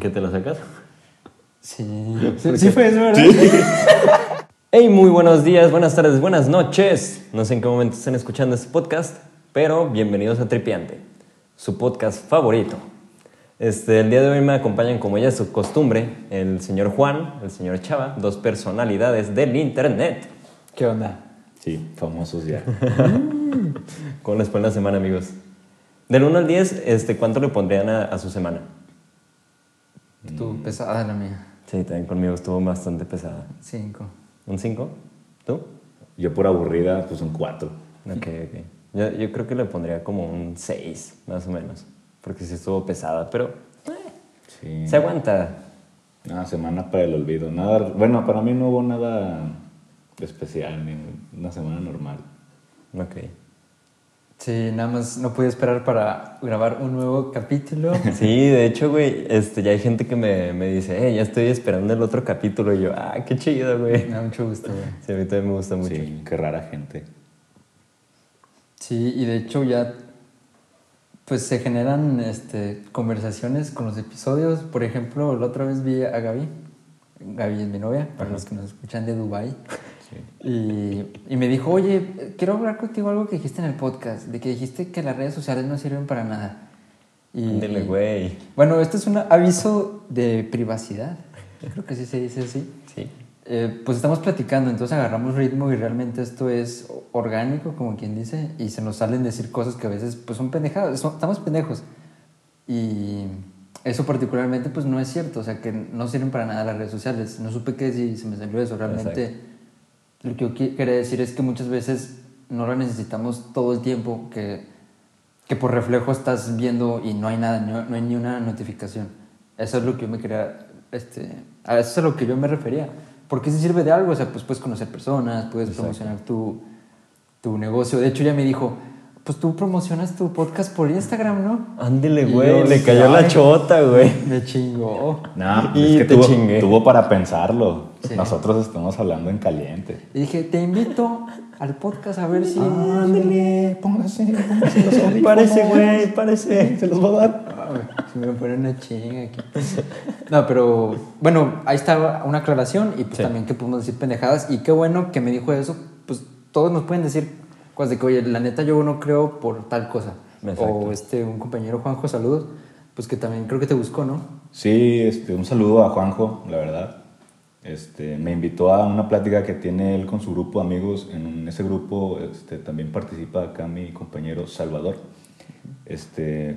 ¿Qué te lo sacas? Sí, sí, sí fue eso, ¿verdad? Hey, muy buenos días, buenas tardes, buenas noches. No sé en qué momento estén escuchando este podcast, pero bienvenidos a Tripiante, su podcast favorito. Este, el día de hoy me acompañan, como ya es su costumbre, el señor Juan, el señor Chava, dos personalidades del internet. ¿Qué onda? Sí, famosos ya. ¿Cómo les fue en la semana, amigos? Del 1 al 10, este, ¿cuánto le pondrían a, a su semana? Tú, pesada la mía. Sí, también conmigo estuvo bastante pesada. Cinco. ¿Un 5? ¿Tú? Yo por aburrida, pues un 4. Ok, ok. Yo, yo creo que le pondría como un 6, más o menos. Porque sí estuvo pesada, pero Sí. se aguanta. Una semana para el olvido. Nada, bueno, para mí no hubo nada especial, ni una semana normal. Ok. Sí, nada más no pude esperar para grabar un nuevo capítulo. Sí, de hecho, güey, este, ya hay gente que me, me dice, eh, ya estoy esperando el otro capítulo. Y yo, ah, qué chido, güey. Me da mucho gusto, güey. Sí, a mí también me gusta mucho. Sí, qué rara gente. Sí, y de hecho ya pues se generan este, conversaciones con los episodios. Por ejemplo, la otra vez vi a Gaby. Gaby es mi novia, para los que nos escuchan de Dubai. Sí. Y, y me dijo, oye, quiero hablar contigo algo que dijiste en el podcast, de que dijiste que las redes sociales no sirven para nada. Y, Ándele, güey. Bueno, esto es un aviso de privacidad. Creo que sí se dice así. Sí. Eh, pues estamos platicando, entonces agarramos ritmo y realmente esto es orgánico, como quien dice, y se nos salen decir cosas que a veces pues son pendejadas, son- estamos pendejos. Y eso particularmente pues no es cierto, o sea que no sirven para nada las redes sociales. No supe qué si se me salió eso, realmente lo que yo quería decir es que muchas veces no la necesitamos todo el tiempo, que, que por reflejo estás viendo y no hay nada, no, no hay ni una notificación. Eso es lo que yo me quería, este, a eso es a lo que yo me refería. Porque si sirve de algo, o sea, pues puedes conocer personas, puedes Exacto. promocionar tu, tu negocio. De hecho, ya me dijo, pues tú promocionas tu podcast por Instagram, ¿no? Ándele, güey, le cayó la chota, güey. Me chingó. No, Y es que te tuvo, chingué. tuvo para pensarlo. Sí. Nosotros estamos hablando en caliente. Y dije, te invito al podcast a ver si... Ándale, póngase, póngase los audífonos. Parece, güey, parece. Se los va a dar. Ay, Se me pone una chinga aquí. No, pero bueno, ahí está una aclaración y pues Sí. también que podemos decir pendejadas. Y qué bueno que me dijo eso. Pues todos nos pueden decir cosas de que, oye, la neta yo no creo por tal cosa. Exacto. O este, un compañero Juanjo, saludos. Pues que también creo que te buscó, ¿no? Sí, este, un saludo a Juanjo, la verdad. Este, me invitó a una plática que tiene él con su grupo de amigos. En ese grupo este, también participa acá mi compañero Salvador. Este,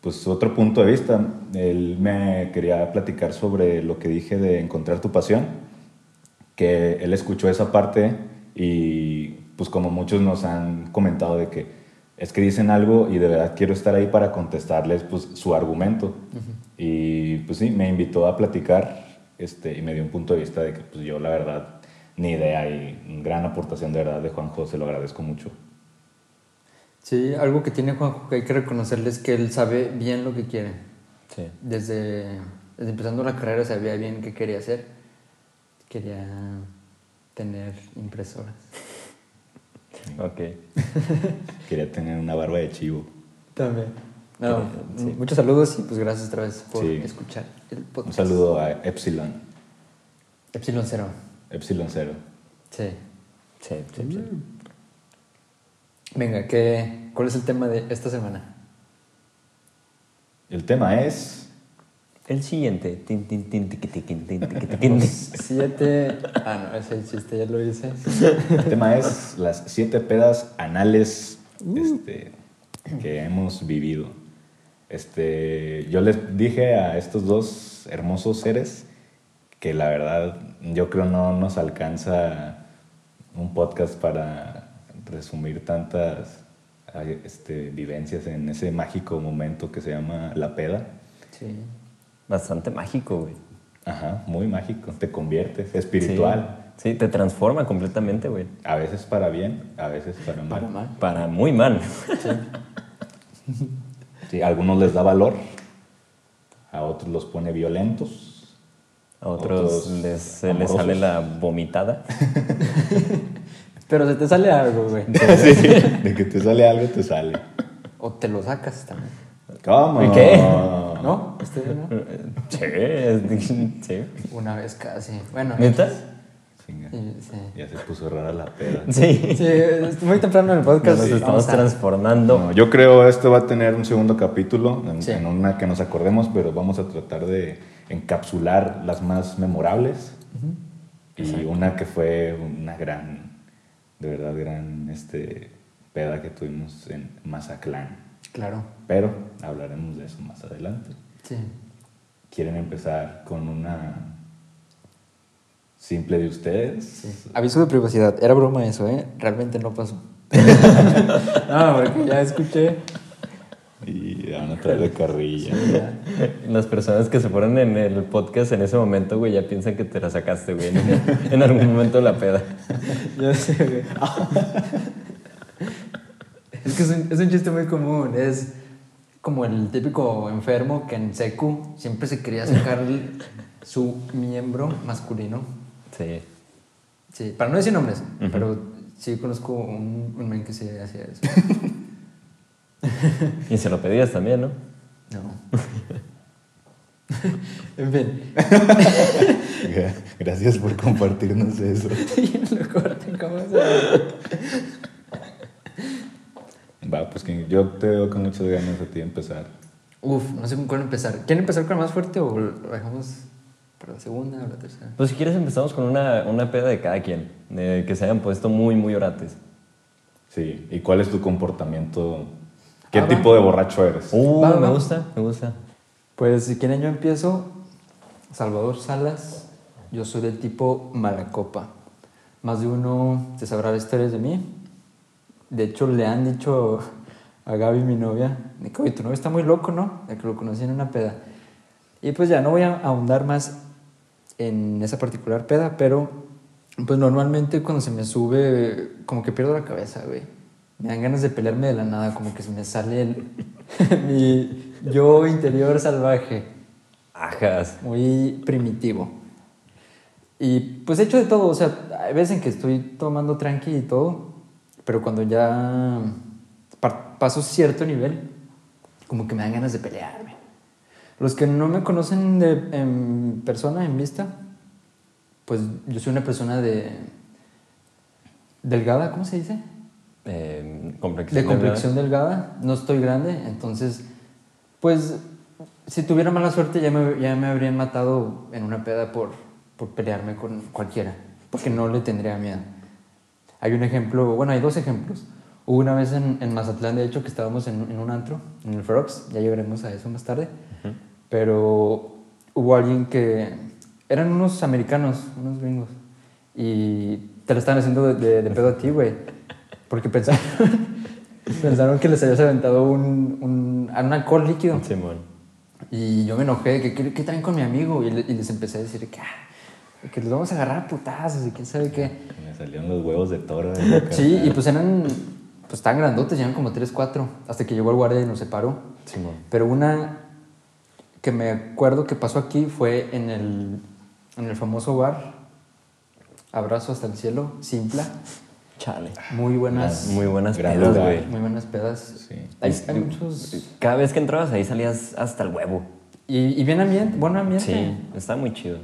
pues otro punto de vista. Él me quería platicar sobre lo que dije de encontrar tu pasión. Que él escuchó esa parte y pues como muchos nos han comentado de que es que dicen algo y de verdad quiero estar ahí para contestarles pues su argumento. Y pues sí, me invitó a platicar este, y me dio un punto de vista de que pues yo la verdad ni idea y gran aportación de verdad de Juanjo, se lo agradezco mucho. Sí, algo que tiene Juanjo que hay que reconocerle es que él sabe bien lo que quiere. Sí. Desde, desde empezando la carrera sabía bien qué quería hacer. Quería tener impresoras. Ok. Quería tener una barba de chivo. También. No, sí. Muchos saludos y pues gracias otra vez por Sí. escuchar el Un podcast. saludo a Epsilon, Epsilon Cero. Epsilon Cero. Sí. Sí, sí, sí. Venga, ¿qué, ¿cuál es el tema de esta semana? El tema es El siguiente. Siete. Ah, no, ese chiste ya lo hice. El tema es las siete pedas anales este, que hemos vivido. Este, yo les dije a estos dos hermosos seres que la verdad yo creo no nos alcanza un podcast para resumir tantas este, vivencias en ese mágico momento que se llama la peda. Sí. Bastante mágico, güey. Ajá, muy mágico, te conviertes, espiritual. Sí, Sí, te transforma completamente, güey. A veces para bien, a veces para mal. Para mal. Para muy mal. Sí, a algunos les da valor, a otros los pone violentos, A otros, Otros les, se les sale la vomitada. Pero se te sale algo, güey. Sí, de que te sale algo, te sale. O te lo sacas también. ¿Cómo? ¿Y qué? ¿No? ¿Ustedes no? Sí, sí. Una vez casi. Bueno. ¿Neta? Chinga. Sí, sí. Ya se puso rara la peda. Sí. Sí, es muy temprano en el podcast. Nos Sí, estamos a- transformando. No, yo creo esto va a tener un segundo capítulo, en, Sí. en una que nos acordemos, pero vamos a tratar de encapsular las más memorables y una que fue una gran, de verdad gran este, peda que tuvimos en Mazatlán. Claro. Pero hablaremos de eso más adelante. Sí. ¿Quieren empezar con una simple de ustedes? sí. Aviso de privacidad. Era broma eso, ¿eh? Realmente no pasó. no, porque ya escuché. Y van a traer de carrilla. Las personas que se fueron en el podcast en ese momento, güey, ya piensan que te la sacaste, güey, en, en algún momento la peda. Ya sé, güey. es que es un, es un chiste muy común. Es como el típico enfermo que en secu siempre se quería sacar el- su miembro masculino. Sí. Sí, para no decir nombres, pero sí conozco un, un men que se hacía eso. Y se lo pedías también, ¿no? No. en fin. Gracias por compartirnos eso. lo corten, ¿cómo se Va, pues que yo te veo con muchas ganas a ti de empezar. Uf, no sé con cuál empezar. ¿Quieren empezar con la más fuerte o lo dejamos para la segunda o la tercera? Pues si quieres empezamos con una, una peda de cada quien, de que se hayan puesto muy, muy orates. Sí, ¿y cuál es tu comportamiento? ¿Qué Ah, va. tipo de borracho eres? Uh, Va, me va. gusta, me gusta. Pues si quieren yo empiezo. Salvador Salas, yo soy del tipo malacopa. Más de uno se sabrá las historias de mí. De hecho, le han dicho a Gaby, mi novia, de que, oye, tu novio está muy loco, ¿no? De que lo conocí en una peda. Y pues ya, no voy a ahondar más en esa particular peda, pero pues normalmente cuando se me sube, como que pierdo la cabeza, güey. Me dan ganas de pelearme de la nada, como que se me sale el, mi yo interior salvaje, Ajas. muy primitivo. Y pues he hecho de todo, o sea, hay veces en que estoy tomando tranqui y todo, pero cuando ya pa- paso cierto nivel, como que me dan ganas de pelearme. Los que no me conocen de, en persona, en vista, pues yo soy una persona de delgada, ¿cómo se dice? Eh, complexión de complexión delgada, no estoy grande, entonces, pues, si tuviera mala suerte ya me, ya me habrían matado en una peda por, por pelearme con cualquiera, porque no le tendría miedo. Hay un ejemplo, bueno, hay dos ejemplos. Hubo una vez en, en Mazatlán, de hecho, que estábamos en, en un antro, en el Frogs, ya llegaremos a eso más tarde, pero hubo alguien que, eran unos americanos, unos gringos, y te lo estaban haciendo de, de- de pedo a ti, güey. Porque pensaron, pensaron que les habías aventado un, un, un alcohol líquido. Simón. Y yo me enojé, que ¿qué, qué traen con mi amigo? Y, le- y les empecé a decir que, ah, que los vamos a agarrar a putazos y quién sabe qué. Me salieron los huevos de toro. de la Sí, y pues eran pues tan grandotes, eran como 3, 4, hasta que llegó el guardia y nos separó. Simón. Pero una que me acuerdo que pasó aquí fue en el, en el famoso bar Abrazo hasta el cielo, Simpla. Chale. Muy buenas, Muy buenas pedas, güey. muy buenas pedas. Sí. Hay, hay muchos... Cada vez que entrabas ahí salías hasta el huevo. Y, y bien ambiente, buen ambiente. Sí, está muy chido.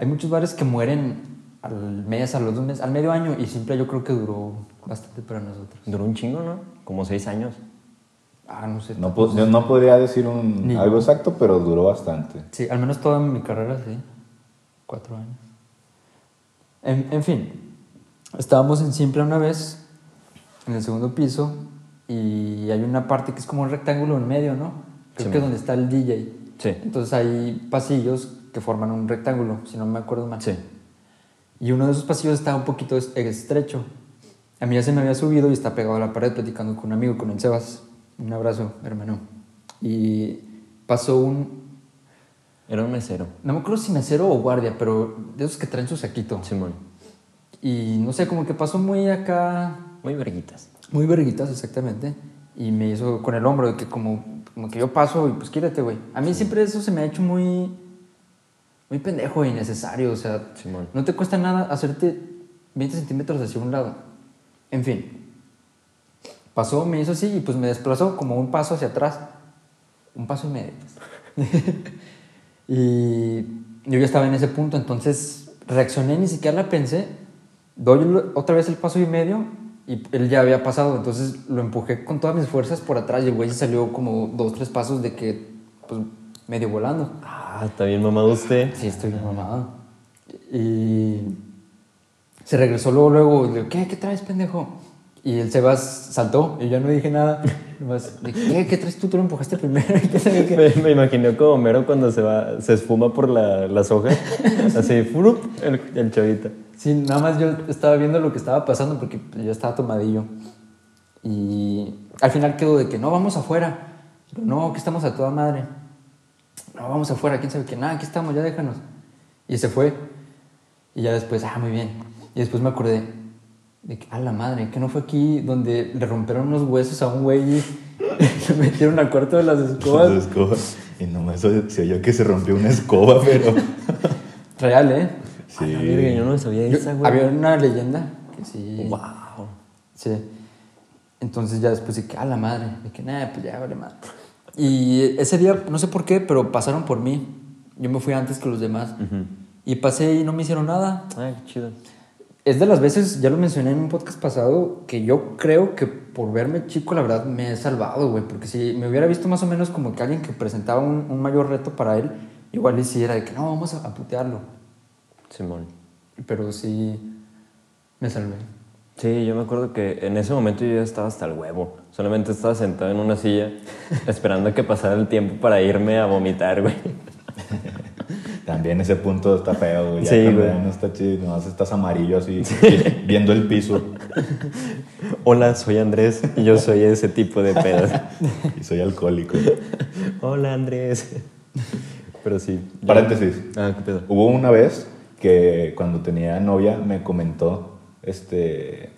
Hay muchos bares que mueren al mes, a los dos meses, al medio año y Simpla yo creo que duró bastante para nosotros. Duró un chingo, ¿no? Como seis años. Ah, no sé. No, yo no podría decir un, Ni algo yo. exacto, pero duró bastante. Sí, al menos toda mi carrera, sí. Cuatro años. En, en fin, estábamos en Simple una vez, en el segundo piso, y hay una parte que es como un rectángulo en medio, ¿no? Creo Sí, que es donde está el DJ. Sí. Entonces hay pasillos que forman un rectángulo, si no me acuerdo mal. Sí. Y uno de esos pasillos estaba un poquito es- estrecho. A mí ya se me había subido y está pegado a la pared platicando con un amigo, con el Sebas. Un abrazo, hermano. Y pasó un, Era un mesero. no me acuerdo si mesero o guardia, pero de esos que traen su saquito. Simón. Y no sé, como que pasó muy acá, Muy verguitas. muy verguitas exactamente. Y me hizo con el hombro de que como, como que yo paso y pues quírate, güey. A mí siempre eso se me ha hecho muy, muy pendejo e innecesario. O sea, Simón. no te cuesta nada hacerte 20 centímetros hacia un lado. En fin. Pasó, me hizo así y pues me desplazó como un paso hacia atrás. un paso y medio. y yo ya estaba en ese punto, entonces reaccioné, ni siquiera la pensé. Doy otra vez el paso y medio y él ya había pasado, entonces lo empujé con todas mis fuerzas por atrás y el güey se salió como dos, tres pasos de que, pues, medio volando. Ah, está bien mamado usted. Sí, estoy bien mamado. Y se regresó luego, luego, y le digo, ¿qué? ¿Qué traes, pendejo? Y el Sebas saltó y yo no dije nada. Nomás, ¿qué? ¿Qué traes tú? Tú lo empujaste primero. Me, me imaginé como Homero cuando se va, se esfuma por la, las hojas. Así, ¡furup! el, el chavito. Sí, nada más yo estaba viendo lo que estaba pasando porque yo estaba tomadillo. Y al final quedó de que no, vamos afuera. No, que estamos a toda madre. No, vamos afuera, quién sabe qué. Nada, aquí estamos, ya déjanos. Y se fue. Y ya después, ah, muy bien. Y después me acordé de que, a la madre, que no fue aquí donde le rompieron unos huesos a un güey y le metieron al cuarto de las escobas. Las escobas. Y nomás se oyó que se rompió una escoba, pero. Real, ¿eh? A la verga, yo no sabía Yo- esa, güey. había una leyenda que sí. Wow. Sí. Entonces ya después de que, a la madre, de que nada, pues ya vale madre. Y ese día, no sé por qué, pero pasaron por mí. Yo me fui antes que los demás. Y pasé y no me hicieron nada. Ay, qué chido. Es de las veces, ya lo mencioné en un podcast pasado, que yo creo que por verme chico, la verdad, me he salvado, güey. Porque si me hubiera visto más o menos como que alguien que presentaba un, un mayor reto para él, igual y sí era de que no, vamos a, a putearlo. Simón. Pero sí, me salvé. Sí, yo me acuerdo que en ese momento yo ya estaba hasta el huevo. Solamente estaba sentado en una silla esperando que pasara el tiempo para irme a vomitar, güey. También ese punto está feo, güey. Ya Sí, güey. no está chido, nomás estás amarillo así, viendo el piso. Hola, soy Andrés y yo soy ese tipo de pedos. Y soy alcohólico. Hola, Andrés. Pero sí. yo- Paréntesis. Ah, qué pedo. Hubo una vez que cuando tenía novia me comentó, este,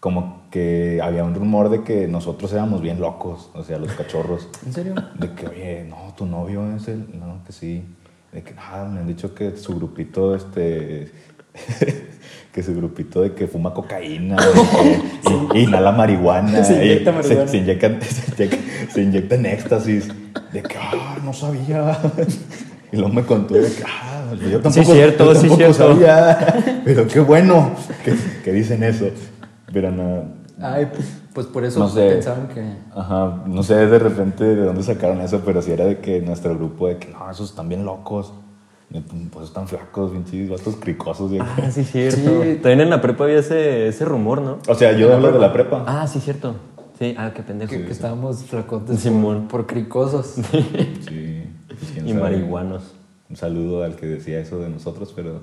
como que había un rumor de que nosotros éramos bien locos, o sea, los cachorros. ¿En serio? De que, oye, no, tu novio es el. No, que sí. De que, nada, me han dicho que su grupito, este. que su grupito de que fuma cocaína, de que in- inhala marihuana. Se inyecta marihuana. Se, se inyectan, se, inyectan, se inyectan éxtasis. De que, ah, no sabía. Y luego me contó de que, ah, yo tampoco, Sí, cierto, yo sí, tampoco cierto. sabía. Pero qué bueno que, que dicen eso. Pero no, Ay, pues, pues por eso No sé. pensaban que... Ajá, no sé de repente de dónde sacaron eso, pero sí era de que nuestro grupo de que no, esos están bien locos. Pues están flacos, pinches vatos cricosos. y- Ah, sí, cierto. Sí. También en la prepa había ese, ese rumor, ¿no? O sea, yo hablo de la prepa. Ah, sí, cierto. Sí, ah, qué pendejo. que, que estábamos flacotes Simón. por, por cricosos. Sí. pues, Y sabe. marihuanos. Un saludo al que decía eso de nosotros, pero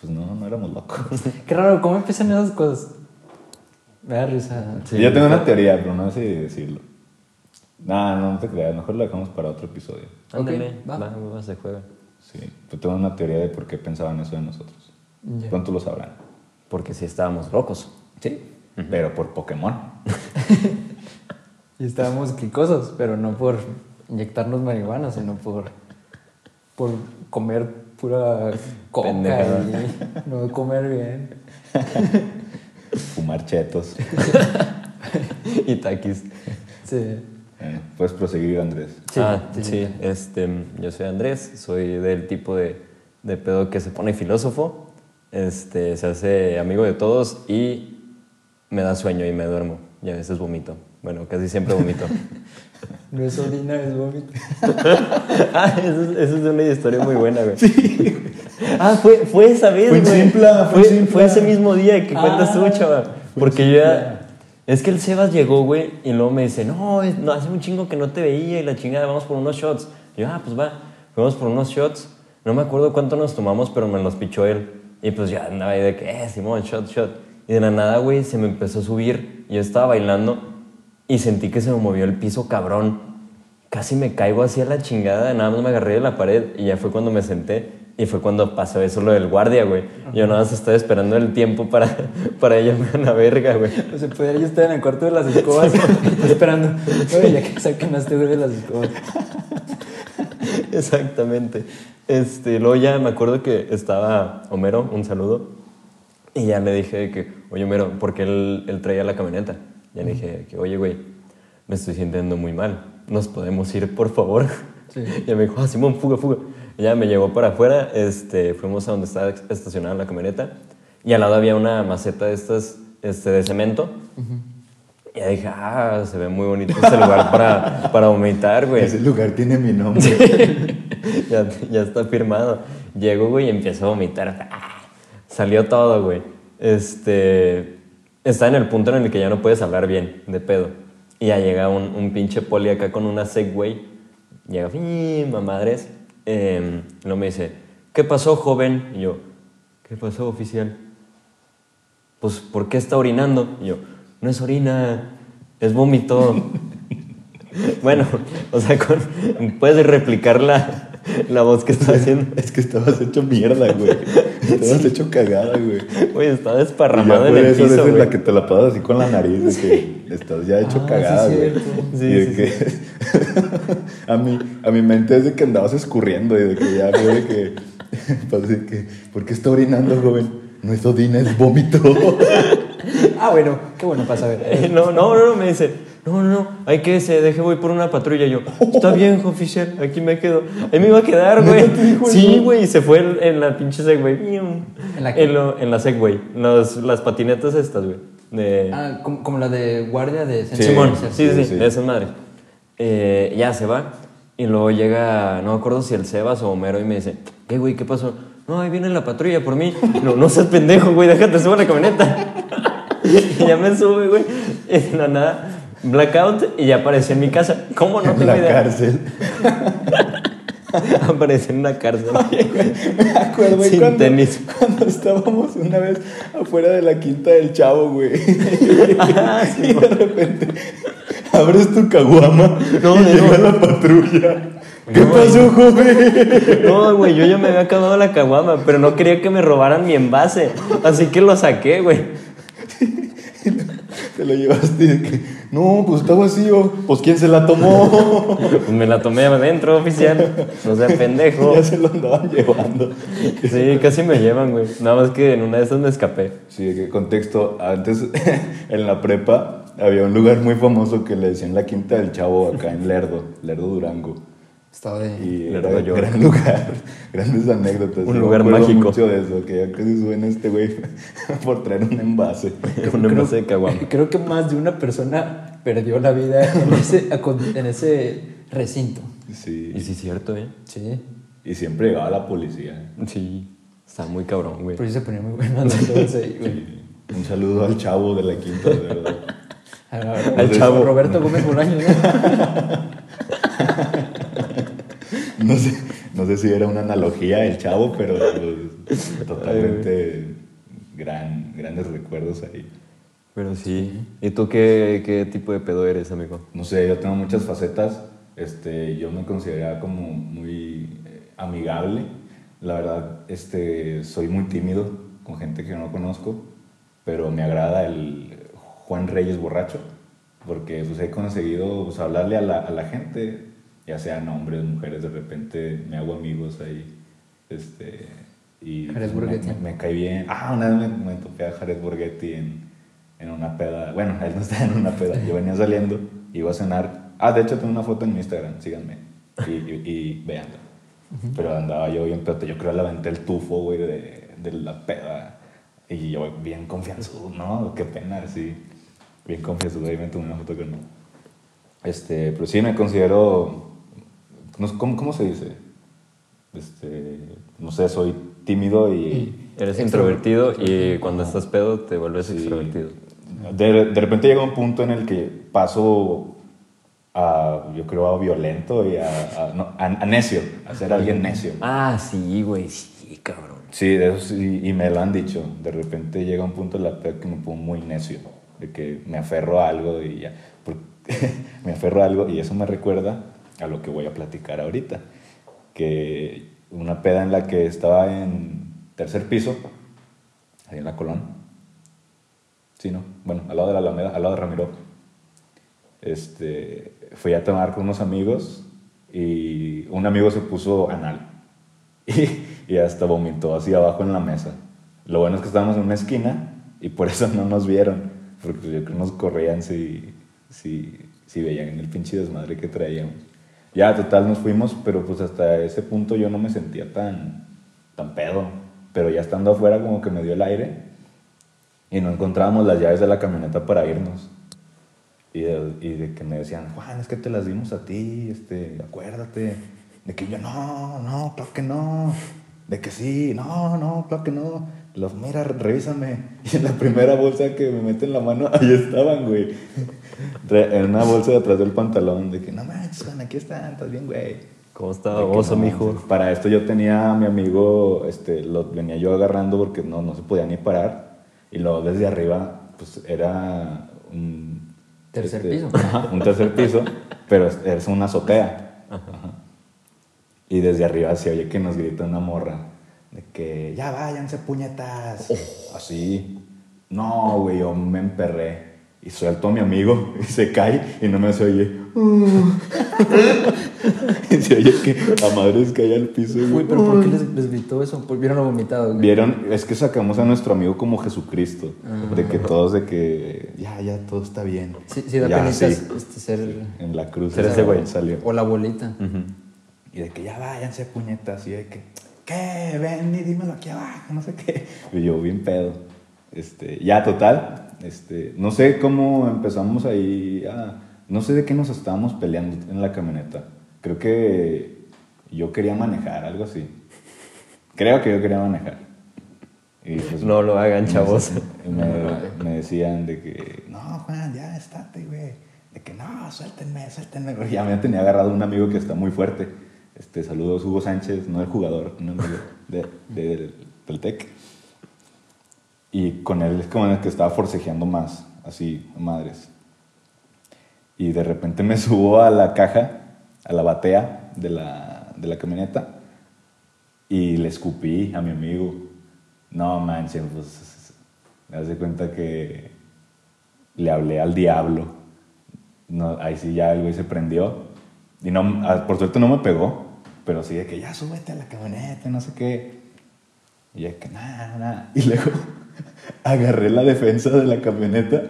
pues no, no éramos locos. Qué raro, ¿cómo empiezan esas cosas? Me da risa. Sí, yo tengo una teoría, pero no sé si decirlo. Nah, no, no te creas, mejor lo dejamos para otro episodio. Ándale, Ok, va, va. se juega. Sí, yo tengo una teoría de por qué pensaban eso de nosotros. Ya. Pronto lo sabrán. Porque sí estábamos locos. Sí, pero por Pokémon. Y estábamos cricosos, pero no por inyectarnos marihuana, sino por, por comer pura coca y no comer bien. Fumar chetos. y taquis. Sí. Puedes proseguir, Andrés. Sí, ah, sí, sí, sí. Este, yo soy Andrés, soy del tipo de, de pedo que se pone filósofo, este, se hace amigo de todos y me da sueño y me duermo. Y a veces vomito. Bueno, casi siempre vomito. No es orina, es vómito. ah, eso, es- eso es una historia muy buena, güey. Ah, fue, fue esa vez, Fue güey. Simpla, fue fue, ese mismo día que cuentas tú, Ah, chava. fue en Porque yo ya... Es que el Sebas llegó, güey, y luego me dice, no, es- no, hace un chingo que no te veía y la chingada, vamos por unos shots. Y yo, ah, pues va, fuimos por unos shots. No me acuerdo cuánto nos tomamos, pero me los pichó él. Y pues ya andaba ahí de que, eh, Simón, shot, shot. Y de la nada, güey, se me empezó a subir. Yo estaba bailando y sentí que se me movió el piso cabrón. Casi me caigo así a la chingada, nada más me agarré de la pared y ya fue cuando me senté. Y fue cuando pasó eso lo del guardia, güey. Yo nada más estaba esperando el tiempo para, para irme a la verga, güey. O sea, podría yo estar en el cuarto de las escobas esperando. Oye, ya que saquen a este güey de las escobas. Exactamente. Este, luego ya me acuerdo que estaba Homero, un saludo, y ya le dije que, oye Homero, porque él, él traía la camioneta. Ya le dije que, oye, güey, me estoy sintiendo muy mal. ¿nos podemos ir, por favor? Sí. Y ella me dijo, ah, Simón, fuga, fuga. Ya me llevó para afuera, este, fuimos a donde estaba estacionada la camioneta y al lado había una maceta de estas este, de cemento. Y ya dije, ah, se ve muy bonito ese lugar para, para vomitar, güey. Ese lugar tiene mi nombre. ya, ya está firmado. Llego, güey, y empiezo a vomitar. Ah, Salió todo, güey. Este. Está en el punto en el que ya no puedes hablar bien, de pedo. Y ya llega un, un pinche poli acá con una Segway. Llega, mamadres. Eh, y luego me dice, ¿qué pasó, joven? Y yo, ¿qué pasó, oficial? Pues, ¿por qué está orinando? Y yo, no es orina, es vómito. bueno, o sea, con- puedes replicar la, la voz que está haciendo. Es que estabas hecho mierda, güey. Estabas hecho cagada, güey. Güey, está desparramado en el piso, es en güey. la que te la pasas así con la nariz, de que estás ya hecho Ah, cagada, sí, güey. Sí, y de sí, que a, mi, a mi mente es de que andabas escurriendo y de que ya de que, pues de que, ¿por qué está orinando, joven? No es orina, es vómito. Ah, bueno, qué bueno para saber. Eh, No, no, no, me dice, no, no, no, hay que se deje, voy por una patrulla. Y yo, está bien, oficial, aquí me quedo. Ahí me iba a quedar, güey. ¿Neta te dijo Sí, güey, y se fue en, en la pinche Segway. ¿En ¿En la qué? En, lo- en la Segway, los- las patinetas estas, güey. De... Ah, como, como la de guardia de Sí. Simón, sí, sí, sí, sí, sí. de esas madres. Eh, ya se va. Y luego llega, no me acuerdo si el Sebas o Homero, y me dice, ¿qué, güey? ¿Qué pasó? No, ahí viene la patrulla por mí. No, no seas pendejo, güey, déjate, subo a la camioneta. y ya me sube, güey. Y de la nada, blackout, y ya aparecí en mi casa. ¿Cómo no en tengo la idea? cárcel. Aparecí en una cárcel. Me acuerdo Sin cuando, tenis. cuando estábamos una vez afuera de la quinta del chavo, güey. Ah, sí, y de repente abres tu caguama No, y llega no. la patrulla. ¿Qué pasó, joven? No, güey, yo ya me había acabado la caguama, pero no quería que me robaran mi envase. Así que lo saqué, güey. Te lo llevaste de que, no, pues está vacío. Pues ¿quién se la tomó? Pues me la tomé adentro, oficial. No sea pendejo. ya se lo andaban llevando. Sí, casi me llevan, güey. Nada más que en una de esas me escapé. Sí, qué contexto. Antes, en la prepa, había un lugar muy famoso que le decían la Quinta del Chavo, acá en Lerdo, Lerdo Durango. Estaba de... Y era un York. gran lugar, grandes anécdotas. Un lugar mágico. mucho de eso, que ya casi suena este güey por traer un envase. Un envase de caguama. Creo que más de una persona perdió la vida en ese, en ese recinto. Sí. Y sí, es cierto, ¿eh? Sí. Y siempre llegaba la policía. Sí. Está muy cabrón, güey. Pero sí se ponía muy bueno entonces ahí, güey. Sí. Un saludo al chavo de la Quinta, de verdad. Al chavo. Roberto Gómez Bolaños, ¿no? No sé, no sé si era una analogía el chavo, pero pues, totalmente gran, grandes recuerdos ahí. Pero sí. ¿Y tú qué, qué tipo de pedo eres, amigo? No sé, yo tengo muchas facetas. Este, yo me consideraba como muy eh, amigable. La verdad, este, soy muy tímido con gente que no conozco, pero me agrada el Juan Reyes borracho, porque pues, he conseguido pues, hablarle a la, a la gente, ya sean hombres, mujeres, de repente me hago amigos ahí. Este, y Jared pues, me, Borghetti. me- me cae bien. Ah, una vez me, me topé a Jared Borghetti en, en una peda. Bueno, él no estaba en una peda. Yo venía saliendo, iba a cenar. Ah, de hecho, tengo una foto en mi Instagram, síganme. Y, y, y véanla. Pero andaba yo bien pedo. Yo creo que le aventé el tufo, güey, de, de la peda. Y yo bien confianzudo, ¿no? Qué pena, sí. Bien confianzudo. Ahí me tomé una foto con él. Este, pero sí me considero. No, sé, ¿cómo, ¿Cómo se dice? Este, no sé, soy tímido y. Eres introvertido y cuando estás pedo te vuelves Sí. extrovertido. De, de repente llega un punto en el que paso a, yo creo, a violento y a, a- no, a- a necio, a ser alguien necio. Ah, sí, güey, sí, cabrón. Sí, de eso sí, y me lo han dicho. De repente llega un punto en la que me pongo muy necio, de que me aferro a algo y ya. Me aferro a algo y eso me recuerda a lo que voy a platicar ahorita. Que una peda en la que estaba en tercer piso, ahí en la Colón. Sí, ¿no? Bueno, al lado de la Alameda, al lado de Ramiro. Este, fui a tomar con unos amigos y un amigo se puso anal. Y, y hasta vomitó así abajo en la mesa. Lo bueno es que estábamos en una esquina y por eso no nos vieron, porque yo creo que nos corrían si, sí, sí veían el pinche desmadre que traíamos. Ya, total, nos fuimos, pero pues hasta ese punto yo no me sentía tan, tan pedo. Pero ya estando afuera como que me dio el aire y no encontrábamos las llaves de la camioneta para irnos. Y de, y de que me decían, Juan, es que te las dimos a ti, este, acuérdate. De que yo, no, no, claro que no. De que sí, no, no, claro que no. Los, mira, revísame. Y en la primera bolsa que me meten la mano, ahí estaban, güey. En una bolsa detrás del pantalón, de que no manches, Juan, aquí están, estás bien, güey. ¿Cómo está De que oso, no, mijo? Para esto yo tenía a mi amigo, este, lo venía yo agarrando porque no, no se podía ni parar. Y luego desde arriba, pues era un... Tercer este, piso. ajá, un tercer piso, pero es, es una azotea. Ajá. Y desde arriba se oye que nos grita una morra. De que, ya váyanse puñetas. Así. No, güey, yo me emperré. Y suelto a mi amigo y se cae y no me se oye. y se oye que a madres cae al piso. Uy, güey. pero ¿por qué les, les gritó eso? Pues vieron lo vomitado. güey. Vieron, es que sacamos a nuestro amigo como Jesucristo. De que todos, de que ya, ya, todo está bien. Sí, sí da Ya, penitas sí. este, ser... En la cruz. Ser ese güey. Salió. O la bolita. Ujú. Y de que ya váyanse puñetas. Y de que, ¿qué? Ven y dímelo aquí abajo, no sé qué. Y yo, bien pedo. Este, ya, total. Este, no sé cómo empezamos ahí a. No sé de qué nos estábamos peleando en la camioneta. Creo que yo quería manejar, algo así. Creo que yo quería manejar. Y pues, No lo hagan, chavos. me, me decían de que, no, Juan, ya estate, güey. De que, no, suéltenme, suéltenme. Ya me tenía agarrado un amigo que está muy fuerte. Este, saludos, Hugo Sánchez, no el jugador, un amigo de, de- del TEC. Y con él es como el que estaba forcejeando más, así, madres. Y de repente me subo a la caja, a la batea de la, de la camioneta y le escupí a mi amigo. No manches, pues me hace cuenta que le hablé al diablo. No, ahí sí ya el güey se prendió. Y no, ah, por suerte no me pegó, pero sí de que ya súbete a la camioneta, no sé qué. Y ya que nada, nada. Y luego agarré la defensa de la camioneta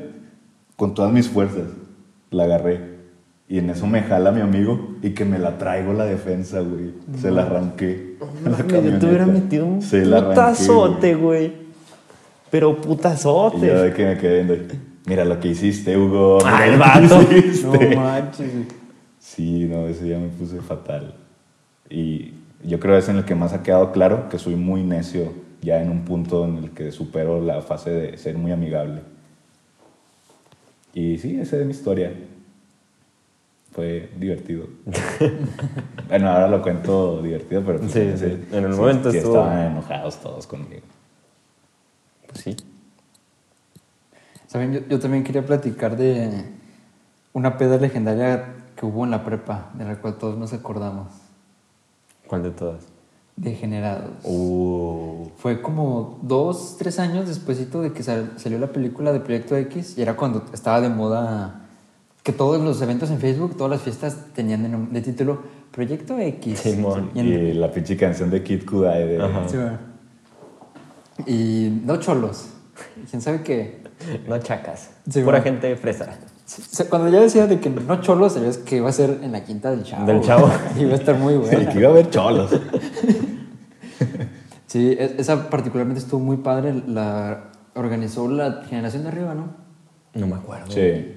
con todas mis fuerzas. La agarré. Y en eso me jala mi amigo y que me la traigo la defensa, güey. Se la arranqué. a la yo te hubiera metido un Se la putazote, güey. Pero Y yo putazote. de que me quedé viendo, Mira lo que hiciste, Hugo. mira Ah, el lo que vato. hiciste". No manches. Sí, no, ese día me puse fatal. Y yo creo que es en el que más ha quedado claro que soy muy necio, ya en un punto en el que supero la fase de ser muy amigable. Y sí, esa es mi historia. Fue divertido. bueno, ahora lo cuento divertido, pero pues Sí, ese- sí. En el momento sí estuvo- estaban enojados todos conmigo. Pues sí. ¿Saben? Yo, yo también quería platicar de una peda legendaria que hubo en la prepa, de la cual todos nos acordamos. ¿Cuál de todas? Degenerados. Uh. Fue como dos, tres años despuesito de que sal- salió la película de Proyecto X y era cuando estaba de moda que todos los eventos en Facebook, todas las fiestas tenían de, de título Proyecto X. Simón. Y en- Y la pinche canción de Kid Kudai de... Ajá. Sí, bueno. Y no cholos. ¿Quién sabe qué? No chacas. Sí, Pura bueno. gente fresa. O sea, cuando ya decía de que no cholos, sabías que iba a ser en la quinta del chavo. Del Chavo. iba a estar muy Y buena. que iba a haber cholos. Sí, e- esa particularmente estuvo muy padre. La organizó la generación de arriba, ¿no? No me acuerdo. Sí.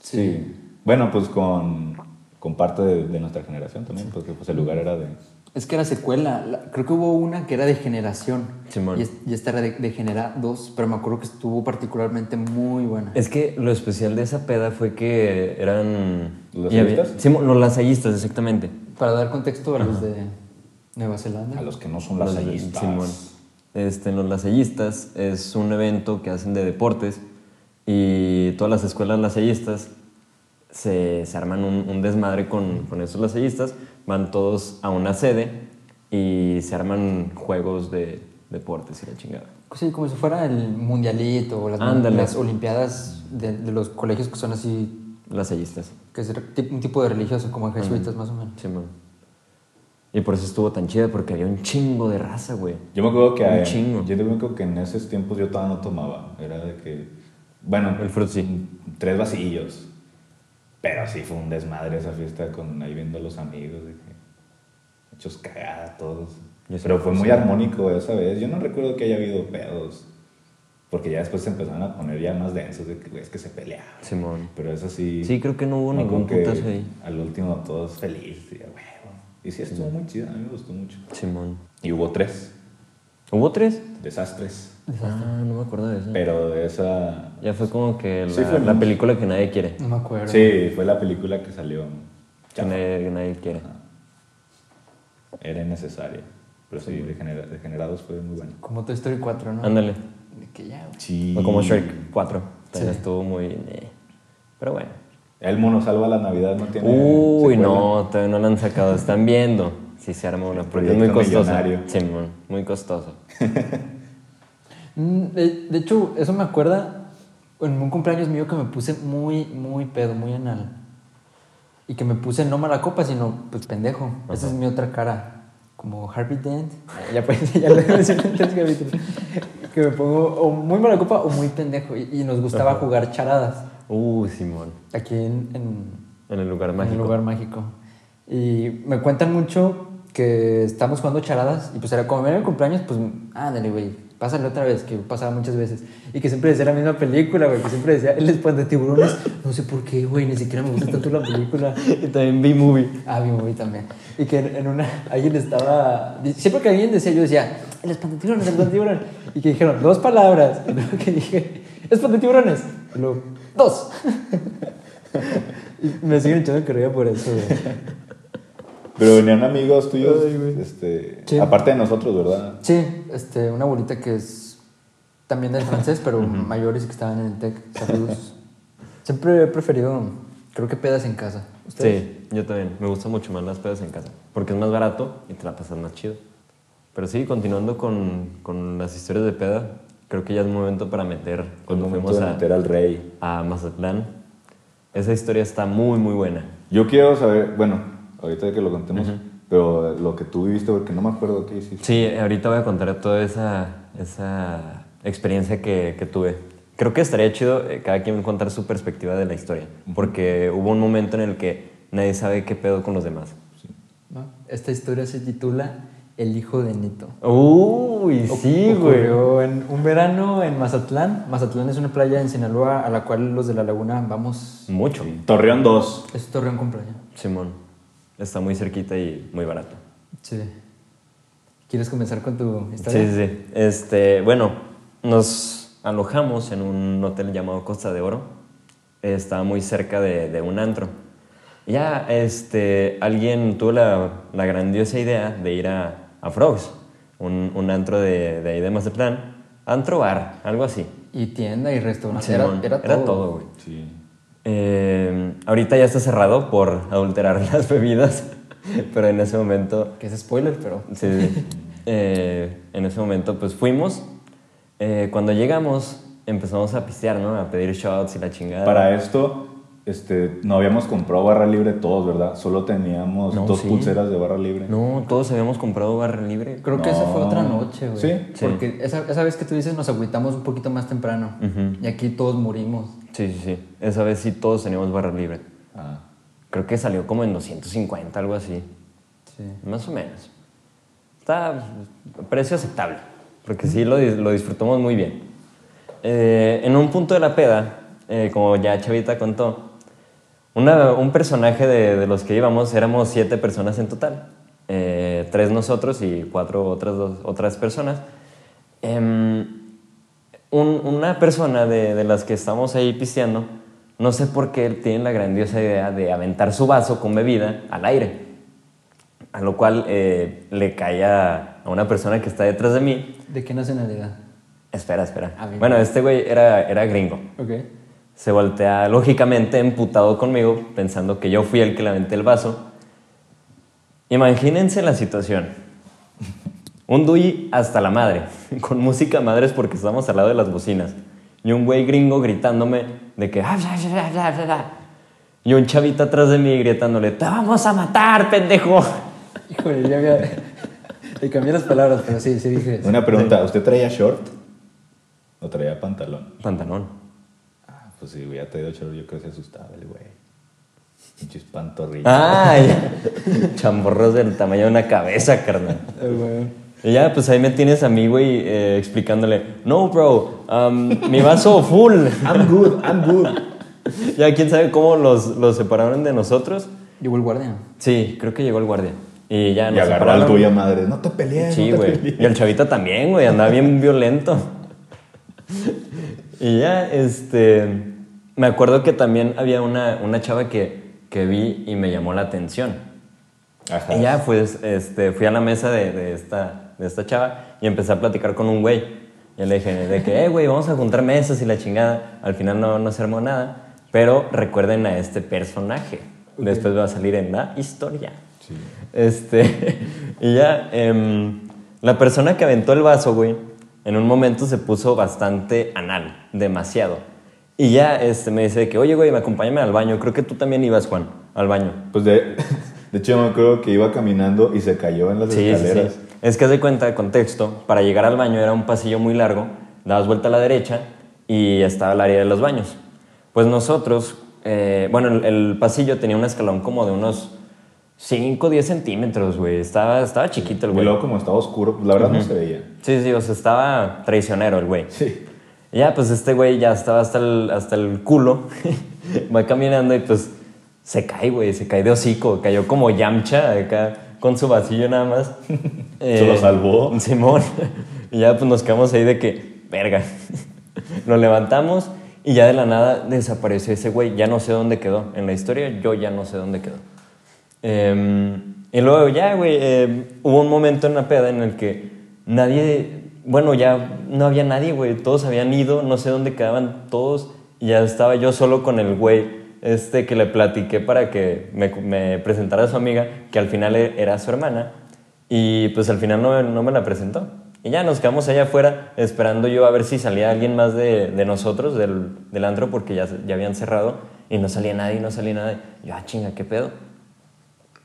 Sí. Bueno, pues con, con parte de, de nuestra generación también, porque pues el lugar era de... Es que era secuela. La- creo que hubo una que era de generación. Simón. Y, es- y esta era de, de genera 2, pero me acuerdo que estuvo particularmente muy buena. Es que lo especial de esa peda fue que eran... ¿Los lasallistas? Sí, los lasallistas, exactamente. Para dar contexto a los de Nueva Zelanda. A los que no son Los- las Simón. Este, los lasallistas es un evento que hacen de deportes y todas las escuelas lasallistas se, se arman un, un desmadre con, con esos lasallistas, van todos a una sede y se arman juegos de deportes y la chingada. Sí, como si fuera el mundialito o las, las olimpiadas de, de los colegios que son así, Lasallistas. que es un tipo de religioso, como jesuitas más o menos. Simón. Y por eso estuvo tan chida, porque había un chingo de raza, güey. Yo me acuerdo que... Un eh, chingo. Yo me acuerdo que en esos tiempos yo todavía no tomaba. Era de que Bueno, El fruit sí. tres vasillos. Pero sí fue un desmadre esa fiesta con ahí viendo a los amigos. de que hechos cagadas todos. Yo Pero fue muy armónico esa vez. Yo no recuerdo que haya habido pedos. Porque ya después se empezaron a poner ya más densos de que, es que se peleaban. Simón. Pero eso sí. Sí, creo que no hubo ningún putazo ahí. Al último todos felices. Y, huevo. y sí, estuvo muy chido. A mí me gustó mucho. Simón. Y hubo tres ¿Hubo tres? desastres. Ah, no me acuerdo de eso. Pero de esa. Ya fue como que la, Sí, fue la película que nadie quiere. No me acuerdo. Sí, fue la película que salió. Que nadie, que nadie quiere. Era innecesaria. Pero sí, Degenera- Degenerados fue muy bueno. Como Toy Story 4, ¿no? Ándale. De que ya. Sí. O como Shrek 4. También Sí. estuvo muy... eh. Pero bueno. El mono salva la Navidad no tiene. Uy, secuela. no, todavía no la han sacado. Están viendo si se arma una. Porque es muy millonario. Simón, muy costoso. Mm, De, de hecho, eso me acuerda en un cumpleaños mío que me puse muy, muy pedo, muy anal. Y que me puse no mala copa, sino pues pendejo. Esa es mi otra cara. Como Harvey Dent. Ya, pues, ya lo mencioné en tres capítulos. Que me pongo o muy mala copa o muy pendejo. Y, y nos gustaba jugar charadas. Uy, Simón. Aquí en, en, En el lugar en mágico. un lugar mágico. Y me cuentan mucho que estamos jugando charadas y pues era como era el cumpleaños, pues ándale, güey, pásale otra vez, que pasaba muchas veces. Y que siempre decía la misma película, güey, que siempre decía El espante tiburones. No sé por qué, güey, ni siquiera me gusta tanto la película. Y también B-Movie. Ah, mi movie también. Y que en, en una, alguien estaba, siempre que alguien decía, yo decía, El espante tiburones, el espante tiburones. Y que dijeron, dos palabras. Y luego que dije, espante tiburones. Y luego, dos. Y me siguen echando que ría por eso, güey. Pero venían amigos tuyos. Ay, este, Sí. Aparte de nosotros, ¿verdad? Sí, este, una abuelita que es también del francés, pero mayores y que estaban en el TEC. Saludos. Siempre he preferido, creo que pedas en casa. ¿Ustedes? Sí, yo también. Me gustan mucho más las pedas en casa. Porque es más barato y te la pasas más chido. Pero sí, continuando con, con las historias de peda, creo que ya es momento para meter. Cuando fuimos a, meter al rey. a Mazatlán. Esa historia está muy, muy buena. Yo quiero saber, bueno, ahorita que lo contemos, pero lo que tú viviste, porque no me acuerdo qué hiciste. Sí, ahorita voy a contar toda esa, esa experiencia que, que tuve. Creo que estaría chido eh, cada quien contar su perspectiva de la historia, porque hubo un momento en el que nadie sabe qué pedo con los demás. ¿No? Esta historia se titula El hijo de Nito. Uy, sí, güey. En un verano en Mazatlán. Mazatlán es una playa en Sinaloa a la cual los de la laguna vamos. Mucho. Torreón 2. Es Torreón con playa. Simón, está muy cerquita y muy barato. Sí. ¿Quieres comenzar con tu Sí, historia? sí, sí. Este, bueno, nos alojamos en un hotel llamado Costa de Oro. Estaba muy cerca de, de un antro. Ya, este, alguien tuvo la, la grandiosa idea de ir a, a Frogs, un, un antro de, de ahí de Mazatlán. Antro bar, algo así. Y tienda y restaurante. Era, Simón, era todo. güey. Sí. Eh, ahorita ya está cerrado por adulterar las bebidas, pero en ese momento Que es spoiler, pero. Sí, sí. Eh, en ese momento, pues fuimos. Eh, cuando llegamos, empezamos a pistear, ¿no? A pedir shots y la chingada. Para esto, este, no habíamos comprado barra libre todos, ¿verdad? Solo teníamos No, dos sí. pulseras de barra libre. No, todos habíamos comprado barra libre. Creo que esa fue No. otra noche, güey. ¿Sí? Sí. Porque esa, esa vez que tú dices nos agüitamos un poquito más temprano. Y aquí todos morimos. Sí, sí, sí. Esa vez sí todos teníamos barra libre. Ah. Creo que salió como en 250, algo así. Sí. Más o menos. Está precio aceptable, porque sí lo, lo disfrutamos muy bien. Eh, en un punto de la peda, eh, como ya Chavita contó, una- un personaje de, de los que íbamos, éramos siete personas en total. Eh, tres nosotros y cuatro otras, dos, otras personas. Em, un- una persona de, de las que estamos ahí pisteando, no sé por qué tiene la grandiosa idea de aventar su vaso con bebida al aire. A lo cual eh, le cae a, a una persona que está detrás de mí. ¿De qué nacionalidad? Espera, espera. Bueno, este güey era, era gringo. Ok. Se voltea lógicamente emputado conmigo, pensando que yo fui el que le aventé el vaso. Imagínense la situación. Un Dui hasta la madre, con música madres porque estamos al lado de las bocinas. Y un güey gringo gritándome de que... "Ah, bla, bla, bla, bla, bla". Y un chavito atrás de mí gritándole, te vamos a matar, pendejo. Híjole, ya había. Le cambié las palabras, pero sí, sí dije eso. Una pregunta, ¿usted traía short o traía pantalón? Pantalón. Pues si hubiera traído chorro, yo creo que se asustaba el güey. Pinches pantorrillas. ¡Ay! Chamborros del tamaño de una cabeza, carnal. Y ya, pues ahí me tienes a mí, güey, eh, explicándole, no, bro, um, mi vaso full. I'm good, I'm good. ya, quién sabe cómo los, los separaron de nosotros. Llegó el guardia. Sí, creo que llegó el guardia. Y ya Y nos agarró al separaron. tuya madre. No te pelees, Sí, güey. Y el chavita también, güey, andaba bien violento. Y ya, este. Me acuerdo que también había una, una chava que, que vi y me llamó la atención. Ajá. Y ya, pues, este, fui a la mesa de, de esta, de esta chava y empecé a platicar con un güey. Y le dije, de que, eh, güey, vamos a juntar mesas y la chingada. Al final no, no se armó nada. Pero recuerden a este personaje. Después va a salir en la historia. Sí. Este, y ya, em, la persona que aventó el vaso, güey, en un momento se puso bastante anal, demasiado. Y ya este, me dice que, oye, güey, me acompáñame al baño. Creo que tú también ibas, Juan, al baño. Pues de, de hecho, yo me acuerdo que iba caminando y se cayó en las Sí, sí, escaleras. sí. Es que haz de cuenta, de contexto, para llegar al baño era un pasillo muy largo, dabas vuelta a la derecha y estaba el área de los baños. Pues nosotros, eh, bueno, el, el pasillo tenía un escalón como de unos 5 o 10 centímetros, güey. Estaba, estaba chiquito el Y güey. luego, como estaba oscuro, pues la verdad no se veía. Sí, sí, o sea, estaba traicionero el güey. Sí. Y ya, pues este güey ya estaba hasta el, hasta el culo. Va caminando y pues se cae, güey, se cae de hocico. Cayó como Yamcha acá con su vacío nada más. Eh, Se lo salvó. Simón. Y ya pues nos quedamos ahí de que, verga. Lo levantamos y ya de la nada desapareció ese güey. Ya no sé dónde quedó. En la historia yo ya no sé dónde quedó. Eh, y luego ya, güey, eh, hubo un momento en la peda en el que nadie, bueno, ya no había nadie, güey, todos habían ido, no sé dónde quedaban todos, y ya estaba yo solo con el güey este que le platiqué para que me, presentara a su amiga, que al final e- era su hermana, y pues al final no, no me la presentó. Y ya nos quedamos allá afuera esperando yo a ver si salía alguien más de, de nosotros, del, del antro, porque ya, ya habían cerrado, y no salía nadie, no salía nadie. Yo, ah, chinga, ¿qué pedo?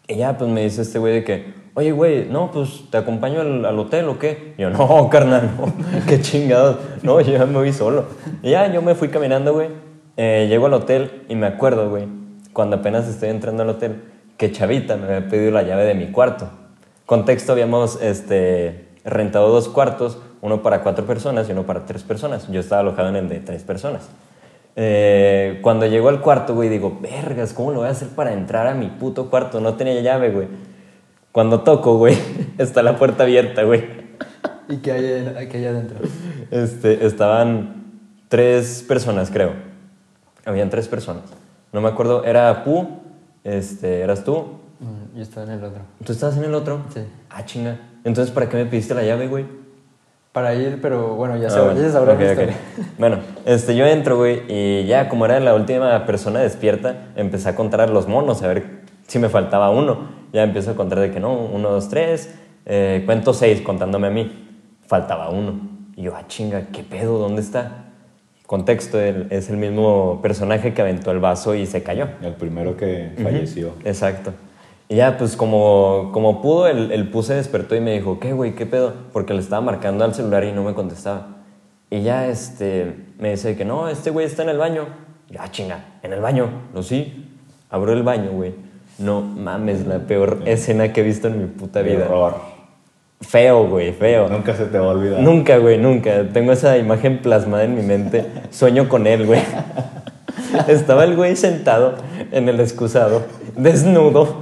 Y ya, pues me dice este güey de que, oye, güey, no, pues te acompaño al, al hotel o qué. Yo, no, carnal, no, qué chingados. No, yo ya me voy solo. Y ya, yo me fui caminando, güey. Eh, llego al hotel y me acuerdo, güey, cuando apenas estoy entrando al hotel, que Chavita me había pedido la llave de mi cuarto. Contexto, habíamos este, rentado dos cuartos, uno para cuatro personas y uno para tres personas. Yo estaba alojado en el de tres personas. Eh, cuando llego al cuarto, güey, digo, vergas, ¿cómo lo voy a hacer para entrar a mi puto cuarto? No tenía llave, güey. Cuando toco, güey, está la puerta abierta, güey. ¿Y qué hay, qué hay adentro? Este, estaban tres personas, creo. Habían tres personas. No me acuerdo, era Pu, este, eras tú. Mm, Yo estaba en el otro. ¿Tú estabas en el otro? Sí. Ah, chinga. Entonces, ¿para qué me pediste la llave, güey? Para ir, pero bueno, ya, Ah, sabrá- bueno. ya se sabrá Ok, la ok. historia. Bueno, este, yo entro, güey, y ya como era la última persona despierta, empecé a contar los monos, a ver si me faltaba uno. Ya empiezo a contar de que no, uno, dos, tres, eh, cuento seis contándome a mí. Faltaba uno. Y yo, ah, chinga, ¿qué pedo? ¿Dónde está? Contexto, él es el mismo personaje que aventó el vaso y se cayó. El primero que falleció. Exacto. Y ya, pues como, como pudo, el, el pu se despertó y me dijo, ¿qué, güey? ¿Qué pedo? Porque le estaba marcando al celular y no me contestaba. Y ya, este, me dice que no, este güey está en el baño. Ya, chinga, ¿en el baño? No, sí. Abro el baño, güey. No mames, la peor escena que he visto en mi puta vida. Error. Feo, güey, feo. Nunca se te va a olvidar. Nunca, güey, nunca. Tengo esa imagen plasmada en mi mente. Sueño con él, güey. Estaba el güey sentado en el excusado, desnudo,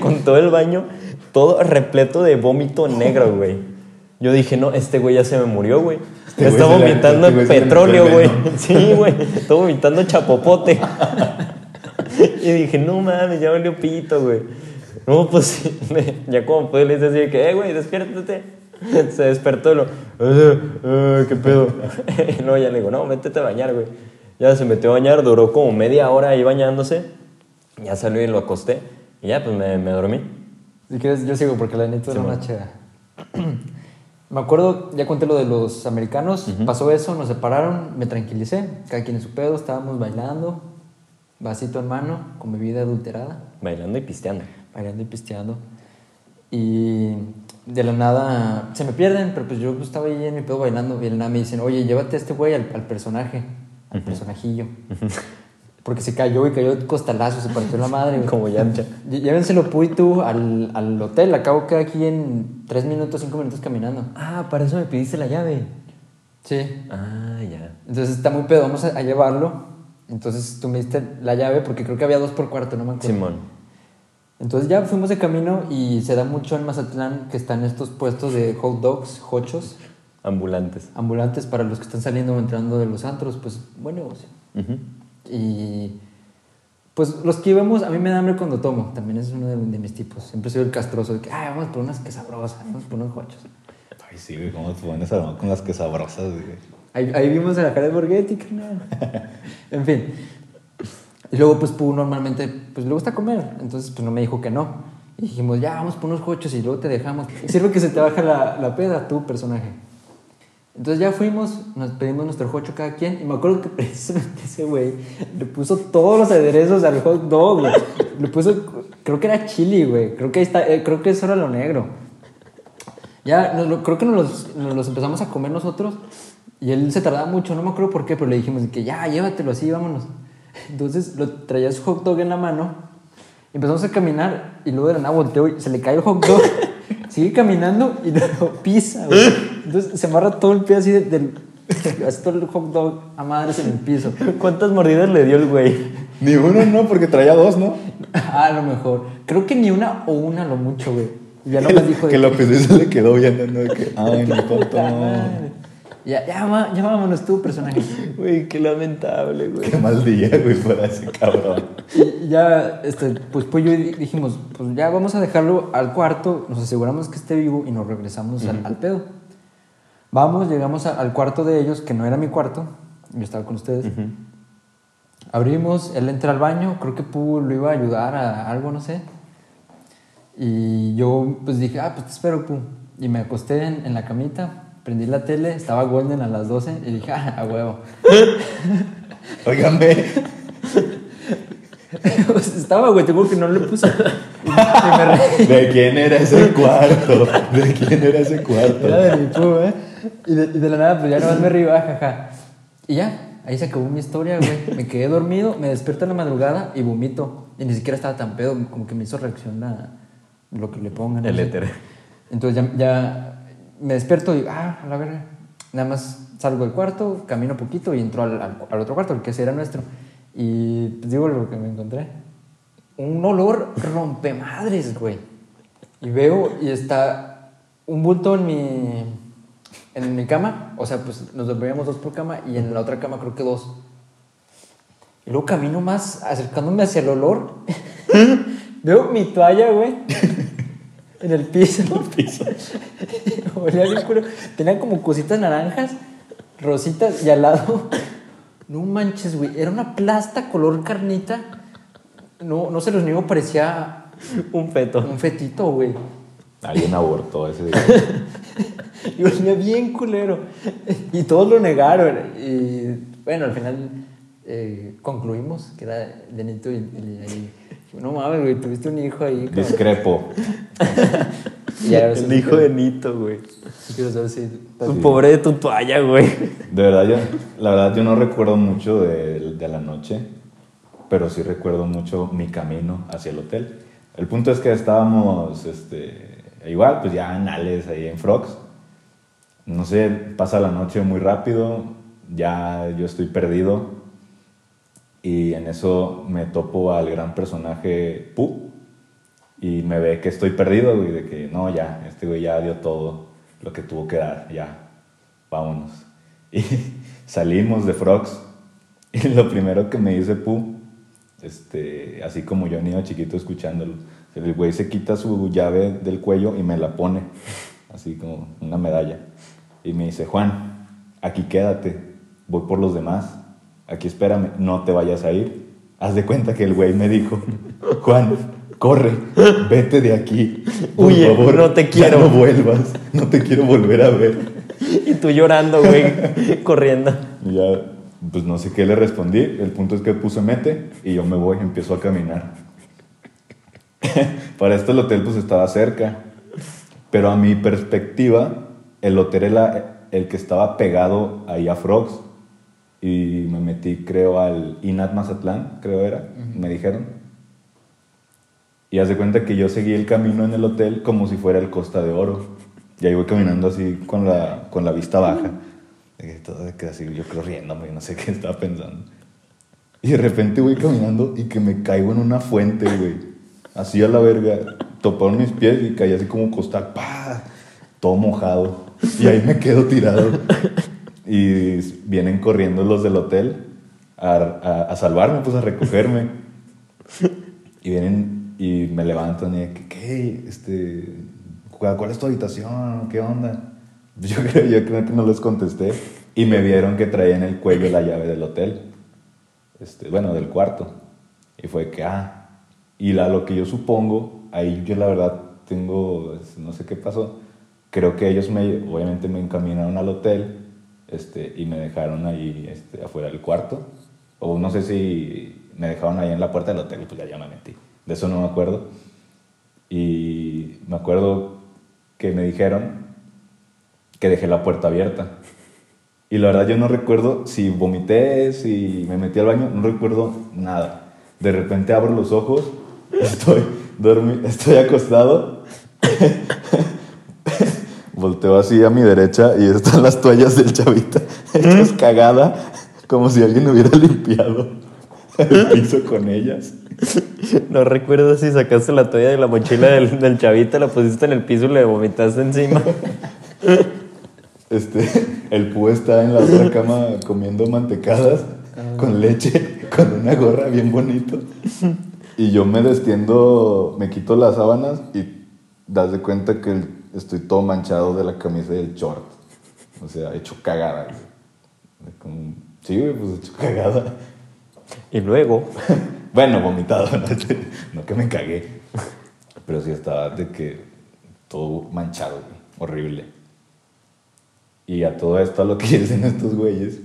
con todo el baño, todo repleto de vómito negro, güey. Yo dije, no, este güey ya se me murió, güey. Este Me está vomitando este petróleo, güey. Sí, güey. Está vomitando chapopote. Y dije, no mames, ya valió pito, güey. No, pues me- ya como pude le dice así de que, eh, güey, despiértate. Se despertó y lo, "Eh, eh, ¿qué pedo? Y luego ya le digo, no, métete a bañar, güey. Ya se metió a bañar, duró como media hora ahí bañándose. Ya salió y lo acosté. Y ya, pues me, me dormí. Si quieres, yo sigo porque la neta era Sí, una bueno. cheda. Me acuerdo, ya conté lo de los americanos, pasó eso, nos separaron, me tranquilicé, cada quien en su pedo, estábamos bailando, vasito en mano, con bebida adulterada, Bailando y pisteando. Bailando y pisteando. Y de la nada se me pierden, pero pues yo estaba ahí en mi pedo bailando y de la nada me dicen, oye, llévate a este güey al, al personaje. al personajillo. Porque se cayó y cayó de costalazo, se partió la madre. güey. Como yancha. Ll- Llévenselo Pu y tú al, al hotel. Acabo que aquí en 3 minutos, 5 minutos caminando. Ah, para eso me pediste la llave. Sí. Ah, ya. Entonces está muy pedo, vamos a, a llevarlo. Entonces tú me diste la llave porque creo que había dos por cuarto, no me acuerdo. Simón. Entonces ya fuimos de camino y se da mucho en Mazatlán que están estos puestos de hot dogs, hochos, Ambulantes. ambulantes para los que están saliendo o entrando de los antros, pues buen negocio. Ujú. Y pues los que vemos, a mí me da hambre cuando tomo, también es uno de, de mis tipos. Siempre soy el castroso de que, vamos por unas que sabrosas, vamos por unos hochos. Ay, sí, güey, cómo te pones a con las que sabrosas, güey. Ahí, ahí vimos a la cara de Borghetti, carnal. en fin. Y luego, pues, Pu normalmente, pues, le gusta comer. Entonces, pues, no me dijo que no. Y dijimos, ya, vamos por unos cochos y luego te dejamos. Sirve que se te baja la, la peda, tu personaje. Entonces ya fuimos, nos pedimos nuestro hocho cada quien. Y me acuerdo que precisamente ese güey le puso todos los aderezos al hot dog, güey. Le puso, creo que era chili, güey. Creo que, ahí está, eh, creo que eso era lo negro. Ya, nos lo- creo que nos los, nos los empezamos a comer nosotros y él se tardaba mucho, no me acuerdo por qué, pero le dijimos que ya, llévatelo así, vámonos. Entonces lo traía su hot dog en la mano, empezamos a caminar y luego de la nada volteó y se le cae el hot dog, sigue caminando y lo pisa, güey. Entonces se amarra todo el pie así de- del... Así todo el hot dog a madres en el piso. ¿Cuántas mordidas le dio el güey? Ni uno, no, porque traía dos, ¿no? Ah, a lo mejor. Creo que ni una o una lo mucho, güey. Ya no me dijo de que lo pisó y se le quedó viendo, ¿no? De que, ay, mi tonto. Ya, ya, va- ya vámonos tú, personaje. Güey, qué lamentable, güey. Qué mal día, güey, para ese cabrón. Y ya, este, pues, pues yo di- dijimos, pues ya vamos a dejarlo al cuarto, nos aseguramos que esté vivo y nos regresamos al, al pedo. Vamos, llegamos a- al cuarto de ellos, que no era mi cuarto, yo estaba con ustedes. Abrimos, él entra al baño, creo que Pu lo iba a ayudar a algo, no sé. Y yo pues dije, ah, pues te espero, Pu. Y me acosté en, en la camita, prendí la tele, estaba Golden a las 12 y dije, ah, a huevo. Óigame, Pues, estaba, güey, tengo que no le puse. Y, y me reí. ¿de quién era ese cuarto? ¿De quién era ese cuarto? Era de mi ¿eh? Y de, y de la nada, pues ya nomás me río, ah, jaja. Y ya, ahí se acabó mi historia, güey. Me quedé dormido, me despierto en la madrugada y vomito. Y ni siquiera estaba tan pedo, como que me hizo reacción la, lo que le pongan. El éter. Entonces ya, ya me despierto y, ah, a la verga. Nada más salgo del cuarto, camino poquito y entro al, al- otro cuarto, el que era nuestro. Y pues digo lo que me encontré. Un olor rompemadres, güey. Y veo y está un bulto en mi, en mi cama. O sea, pues nos dormíamos dos por cama y en la otra cama creo que dos. Y luego camino más acercándome hacia el olor. veo mi toalla, güey. En el piso. Olía bien culo. Tenía como cositas naranjas, rositas y al lado. No manches, güey. Era una plasta color carnita. No, no se los niego, parecía Un feto. un fetito, güey. Alguien abortó ese día. Y olía bien culero. Y todos lo negaron. Y bueno, al final eh, concluimos que era Denito y, y- y- no mames, güey, tuviste un hijo ahí. cabrón. Discrepo. El hijo de Nito, güey. quiero saber si Tu pobre de tu toalla, güey. De verdad, yo, la verdad, yo no recuerdo mucho de, de la noche, pero sí recuerdo mucho mi camino hacia el hotel. El punto es que estábamos, este, igual, pues ya en Ales, ahí en Frogs. No sé, pasa la noche muy rápido, ya yo estoy perdido. Y en eso me topo al gran personaje Pu. Y me ve que estoy perdido, güey, de que no, ya, este güey ya dio todo lo que tuvo que dar, ya, vámonos. Y salimos de Frogs. Y lo primero que me dice Pu, este, así como yo niño chiquito escuchándolo, el güey se quita su llave del cuello y me la pone, así como una medalla. Y me dice, Juan, aquí quédate, voy por los demás, aquí espérame, no te vayas a ir. Haz de cuenta que el güey me dijo, Juan, corre, vete de aquí. Por favor, no te ya quiero." no vuelvas, no te quiero volver a ver. Y tú llorando, güey. corriendo. Ya, pues no sé qué le respondí. El punto es que puse mete y yo me voy, empiezo a caminar. Para esto el hotel pues estaba cerca. Pero a mi perspectiva, el hotel era el que estaba pegado ahí a Frogs. Y me metí, creo, al INAT Mazatlán, creo era, me dijeron. Y haz de cuenta que yo seguí el camino en el hotel como si fuera el Costa de Oro. Y ahí voy caminando así con la, con la vista baja. Que todo así, yo creo riéndome, no sé qué estaba pensando. Y de repente voy caminando y que me caigo en una fuente, güey. Así a la verga. Toparon mis pies y caí así como costal. ¡Pah! Todo mojado. Y ahí me quedo tirado. Y vienen corriendo los del hotel a, a- a salvarme, pues a recogerme. Y vienen y me levantan y que, ¿qué? Este, ¿cuál, es tu habitación? ¿Qué onda? Yo creo, yo creo que no les contesté. Y me vieron que traía en el cuello la llave del hotel. Este, bueno, del cuarto. Y fue que, ah. Y la, lo que yo supongo, ahí yo la verdad tengo, no sé qué pasó. Creo que ellos me, obviamente me encaminaron al hotel este, y me dejaron ahí este, afuera del cuarto. O no sé si me dejaron ahí en la puerta del hotel pues ya, ya me metí. De eso no me acuerdo. Y me acuerdo que me dijeron que dejé la puerta abierta. Y la verdad yo no recuerdo si vomité, si me metí al baño, no recuerdo nada. De repente abro los ojos, estoy, dormi- estoy acostado, volteo así a mi derecha y están las toallas del chavita hechas cagada, como si alguien hubiera limpiado el piso con ellas. No recuerdo si sacaste la toalla de la mochila del, del chavita, la pusiste en el piso y le vomitaste encima. Este, el Pú está en la otra cama comiendo mantecadas con leche, con una gorra bien bonito. Y yo me destiendo, me quito las sábanas y das de cuenta que el- estoy todo manchado de la camisa y del short. O sea, hecho cagada. güey. Como- sí, güey, pues hecho cagada. Y luego, Bueno, vomitado, no, no que me cagué. Pero sí estaba de que todo manchado, güey, horrible. Y a todo esto, a lo que dicen estos güeyes,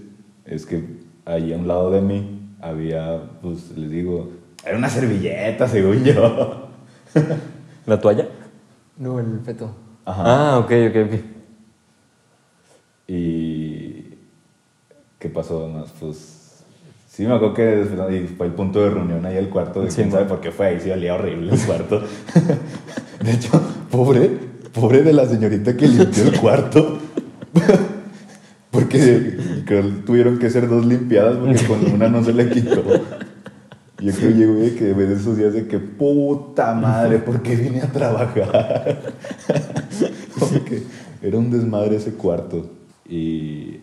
es que ahí a un lado de mí había, pues les digo, era una servilleta, según yo. ¿la toalla? No, el feto. Ajá. Ah, ok, ok, ok. Y. ¿Qué pasó más? Pues. Sí, me acuerdo que fue el punto de reunión ahí el cuarto. De Sí, quién sabe por qué fue ahí, sí olía horrible el cuarto. de hecho, pobre, pobre de la señorita que limpió el cuarto. porque creo que tuvieron que ser dos limpiadas porque con una no se le quitó. Yo creo que llegó de que de esos días de que puta madre, ¿por qué vine a trabajar? Porque era un desmadre ese cuarto. Y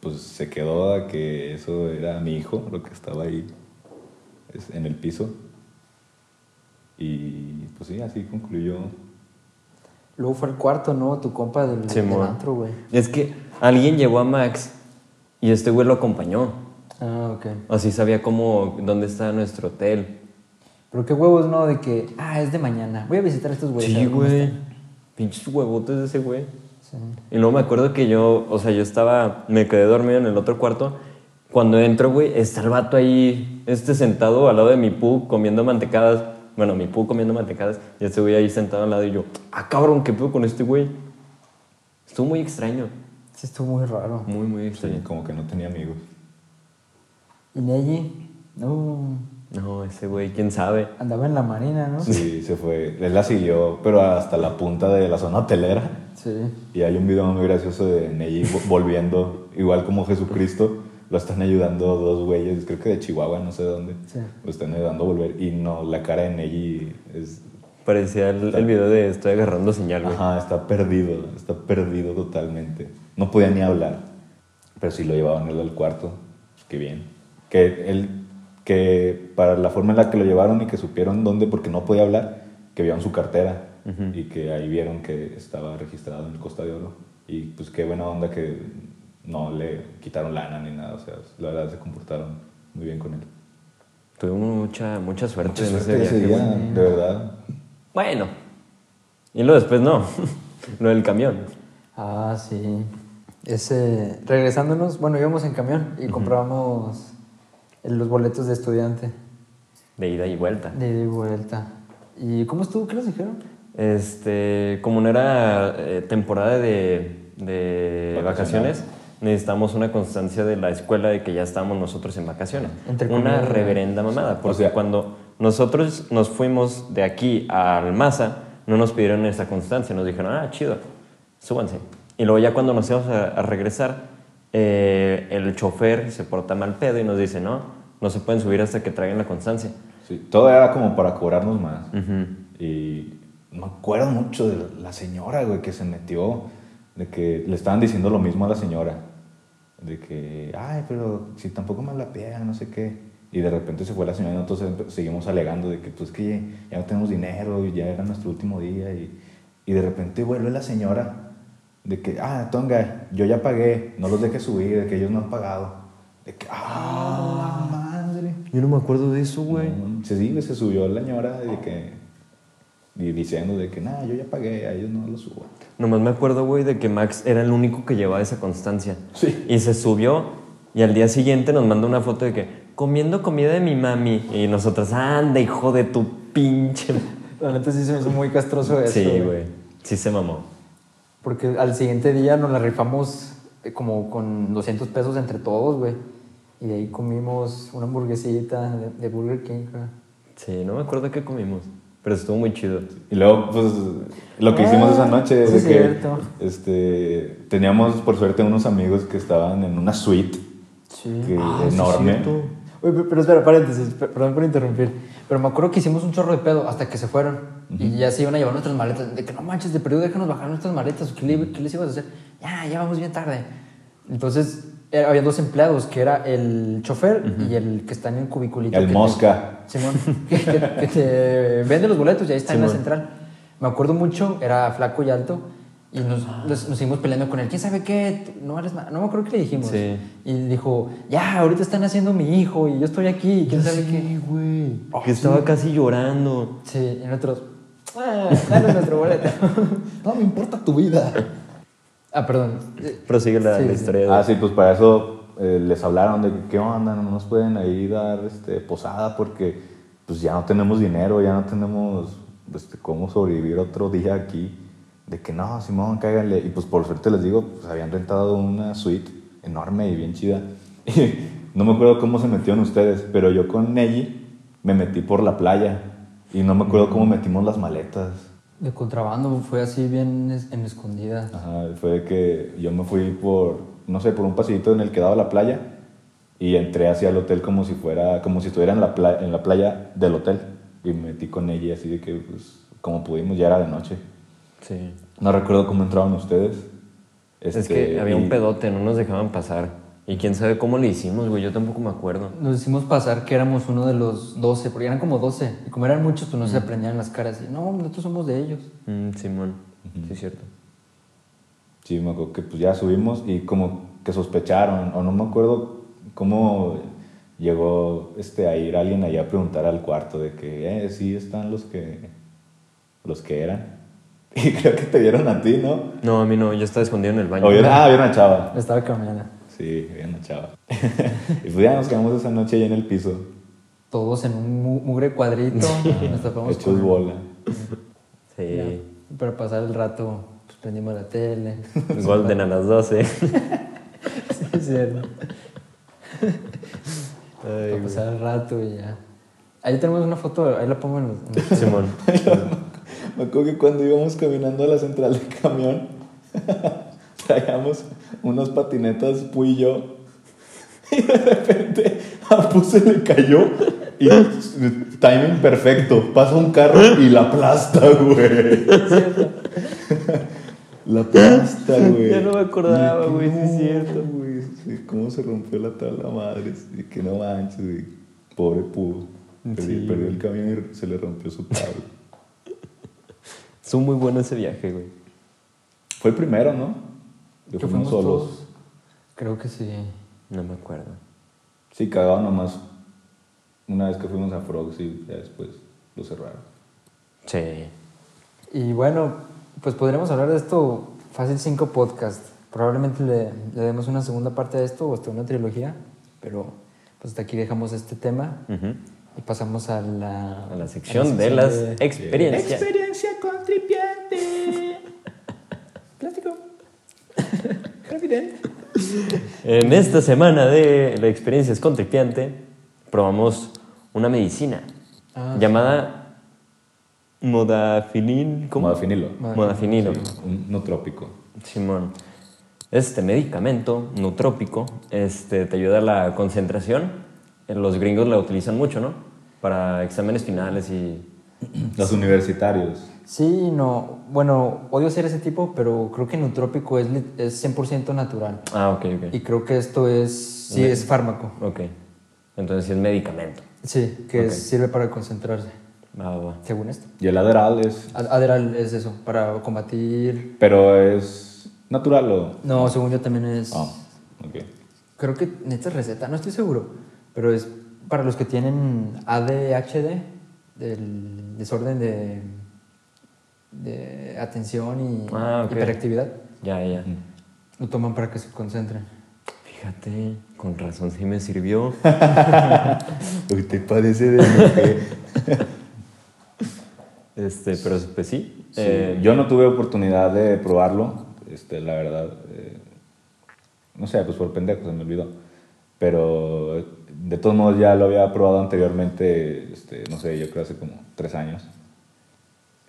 pues se quedó a que eso era mi hijo, lo que estaba ahí en el piso. Y pues sí, así concluyó. Luego fue el cuarto, ¿no? Tu compa del, antro, güey. Es que alguien llevó a Max y este güey lo acompañó. Ah, ok. Así sabía cómo, dónde está nuestro hotel. Pero qué huevos, ¿no? De que, ah, es de mañana. Voy a visitar a estos güeyes. sí, güey. Pinches huevotes de ese güey. Sí. Y luego me acuerdo que yo, o sea, yo estaba, me quedé dormido en el otro cuarto. Cuando entro, güey, está el vato ahí, este sentado al lado de mi pu comiendo mantecadas. Bueno, mi pu comiendo mantecadas. Y este güey ahí sentado al lado y yo, ah, cabrón, ¿qué pedo con este güey? Estuvo muy extraño. Sí, estuvo muy raro. Muy, muy Sí, extraño. como que no tenía amigos. Y Neji, no, No, ese güey, quién sabe. andaba en la marina, ¿no? Sí, se fue. Él la siguió, pero hasta la punta de la zona hotelera. Sí. Y hay un video muy gracioso de Neji vo- volviendo, igual como Jesucristo, lo están ayudando dos güeyes, creo que de Chihuahua, no sé de dónde. Sí. Lo están ayudando a volver. Y no, la cara de Neji es. Parecía el, el video de estoy agarrando señal, güey. Ajá, está perdido, está perdido totalmente. No podía ni hablar. Pero sí lo llevaban él al cuarto. Qué bien. Que él, que para la forma en la que lo llevaron y que supieron dónde, porque no podía hablar, que vieron su cartera y que ahí vieron que estaba registrado en el Costa de Oro. Y pues qué buena onda que no le quitaron lana ni nada. O sea, la verdad se comportaron muy bien con él. Tuvimos mucha, mucha suerte Mucha en suerte ese ese viaje, día, güey. de verdad. Bueno. Y luego después no. Lo del camión. Ah, sí. Ese, regresándonos, bueno, íbamos en camión y comprábamos los boletos de estudiante De ida y vuelta. de ida y vuelta. ¿Y cómo estuvo? ¿Qué nos dijeron? Este, como no era eh, temporada de, de vacaciones, necesitamos una constancia de la escuela de que ya estamos nosotros en vacaciones. Entre una comillas, reverenda mamada. Porque sea- cuando nosotros nos fuimos de aquí a Almaza, no nos pidieron esa constancia. Nos dijeron, ah, chido, súbanse. Y luego ya cuando nos íbamos a, a regresar, eh, el chofer se porta mal pedo y nos dice, no, no se pueden subir hasta que traigan la constancia. Sí, todo era como para cobrarnos más. Ujú. Y me acuerdo mucho de la señora, güey, que se metió, de que le estaban diciendo lo mismo a la señora. De que, ay, pero si tampoco me la pega, no sé qué. Y de repente se fue la señora y nosotros seguimos alegando de que, pues, que ya no tenemos dinero y ya era nuestro último día. Y, y de repente vuelve la señora de que, ah, Tonga, yo ya pagué, no los dejes subir, de que ellos no han pagado. De que, ah, la madre. Yo no me acuerdo de eso, güey. No, se, sí, se subió la señora de que, y diciendo de que, nada, yo ya pagué, a ellos no lo subo. Nomás me acuerdo, güey, de que Max era el único que llevaba esa constancia. Sí. Y se subió y al día siguiente nos manda una foto de que comiendo comida de mi mami. Y nosotros, anda, hijo de tu pinche. La neta sí se me hizo muy castroso eso. sí, güey. Sí se mamó. Porque al siguiente día nos la rifamos eh, como con 200 pesos entre todos, güey. Y de ahí comimos una hamburguesita de, de Burger King, güey. Sí, no me acuerdo qué comimos. Pero estuvo muy chido. Y luego, pues, lo que Ah, hicimos esa noche de es que, cierto. este, teníamos, por suerte, unos amigos que estaban en una suite Sí. que- Ah, sí es enorme. cierto. Oye, pe- pero espera, paréntesis, pe- perdón por interrumpir. Pero me acuerdo que hicimos un chorro de pedo hasta que se fueron. Y ya se iban a llevar nuestras maletas. De que no manches, de perdido déjanos bajar nuestras maletas. ¿Qué, le- qué les ibas a hacer? Ya, ya vamos bien tarde. Entonces, era- había dos empleados, que era el chofer y el que está en el cubiculito. El que te- mosca. Simón, que, que- que te vende los boletos y ahí está en la central. Me acuerdo mucho, era flaco y alto. Y nos, nos, nos seguimos peleando con él. ¿Quién sabe qué? No, eres no me acuerdo qué le dijimos. Sí. Y dijo, ya, ahorita están haciendo mi hijo y yo estoy aquí. ¿Quién sabe qué? Sí, güey. Oh, que estaba casi llorando. Sí, y nosotros, ah, danos nuestro boleto. No me importa tu vida. ah, perdón. Prosigue la, Sí, la sí. historia de... Ah, sí, pues para eso eh, les hablaron de que, qué onda, no nos pueden ahí dar este, posada porque pues ya no tenemos dinero, ya no tenemos este, cómo sobrevivir otro día aquí. De que no, Simón, cáiganle. Y pues por suerte les digo, pues habían rentado una suite enorme y bien chida. Y no me acuerdo cómo se metieron ustedes, pero yo con Nelly me metí por la playa y no me acuerdo cómo metimos las maletas. De contrabando fue así bien es- en escondida. Ajá, fue que yo me fui por, no sé, por un pasillito en el que daba la playa y entré hacia el hotel como si fuera, como si estuviera en la, pla- en la playa del hotel y me metí con ella así de que, pues, como pudimos, ya era de noche. Sí. No recuerdo cómo entraron ustedes. es Este, que había un pedote, no nos dejaban pasar. Y quién sabe cómo le hicimos, güey. Yo tampoco me acuerdo. Nos hicimos pasar que éramos uno de los 12, porque eran como 12. Y como eran muchos, pues no se aprendían las caras. Y no, nosotros somos de ellos. Mm, Simón. Sí, es cierto. Sí, me acuerdo que pues ya subimos y como que sospecharon, o no me acuerdo cómo llegó este, a ir alguien allá a preguntar al cuarto de que, eh, sí están los que, los que eran. Y creo que te vieron a ti, ¿no? No, a mí no. Yo estaba escondido en el baño. O vieron- ah, vieron a Chava. Estaba caminando. Sí, vieron a Chava. y pues ya nos quedamos esa noche ahí en el piso, Todos en un mu- mugre cuadrito. Nos tapamos hechos con- bola. Sí. Ya. Para pasar el rato, pues prendimos la tele. Golden a las 12. Sí, es cierto. Para pasar el rato y ya. Ahí tenemos una foto, ahí la pongo en los... en los- Simón. Me acuerdo que cuando íbamos caminando a la central de camión, traíamos unas patinetas, Pu y yo, y de repente a Pu se le cayó y timing perfecto, pasa un carro y la aplasta, güey. La aplasta, güey. Ya no me acordaba, güey, sí es no, cierto. güey, sí, cómo se rompió la tabla madre, y que no manches, güey. Pobre Pu. Perdió, Sí, el camión y se le rompió su tabla. Estuvo muy bueno ese viaje, güey. Fue el primero, ¿no? Que fuimos fuimos solos. todos. Creo que sí. No me acuerdo. Sí, cagado nomás. Una vez que fuimos a Frogs y ya después lo cerraron. Sí. Y bueno, pues podríamos hablar de esto fácil 5 podcast. Probablemente le, le demos una segunda parte de esto o hasta una trilogía, pero pues hasta aquí dejamos este tema Ujú. Y pasamos a la, A la sección de las de- experiencias. Experiencia con tripiante. Plástico. En esta semana de la experiencia es contripiante, probamos una medicina Ah, llamada modafinil. ¿Cómo? Modafinilo. Modafinilo. Sí, un nutrópico. Simón. Este medicamento nutrópico este, te ayuda a la concentración. Los gringos la utilizan mucho, ¿no? Para exámenes finales y... Los universitarios. Sí, no. Bueno, odio ser ese tipo, pero creo que Nutrópico es, es 100% natural. Ah, ok, ok. Y creo que esto es, sí, es fármaco. Ok. Entonces sí es medicamento. Sí, que es- sirve para concentrarse, Va, va, según esto. Y el Adderall es... Ad- Adderall es eso, para combatir... Pero es natural o... No, según yo también es... Ah, ok. Creo que necesitas receta, no estoy seguro, pero es para los que tienen ADHD, del desorden de, de atención y Ah, hiperactividad. Ya, ya. Lo toman para que se concentren. Fíjate, con razón sí me sirvió. Uy, te parece de lo que- Este, pero pues sí. Sí, eh, yo no tuve oportunidad de probarlo, este, la verdad. eh, no sé, pues por pendejo se me olvidó. Pero de todos modos ya lo había probado anteriormente, este, no sé, yo creo hace como tres años.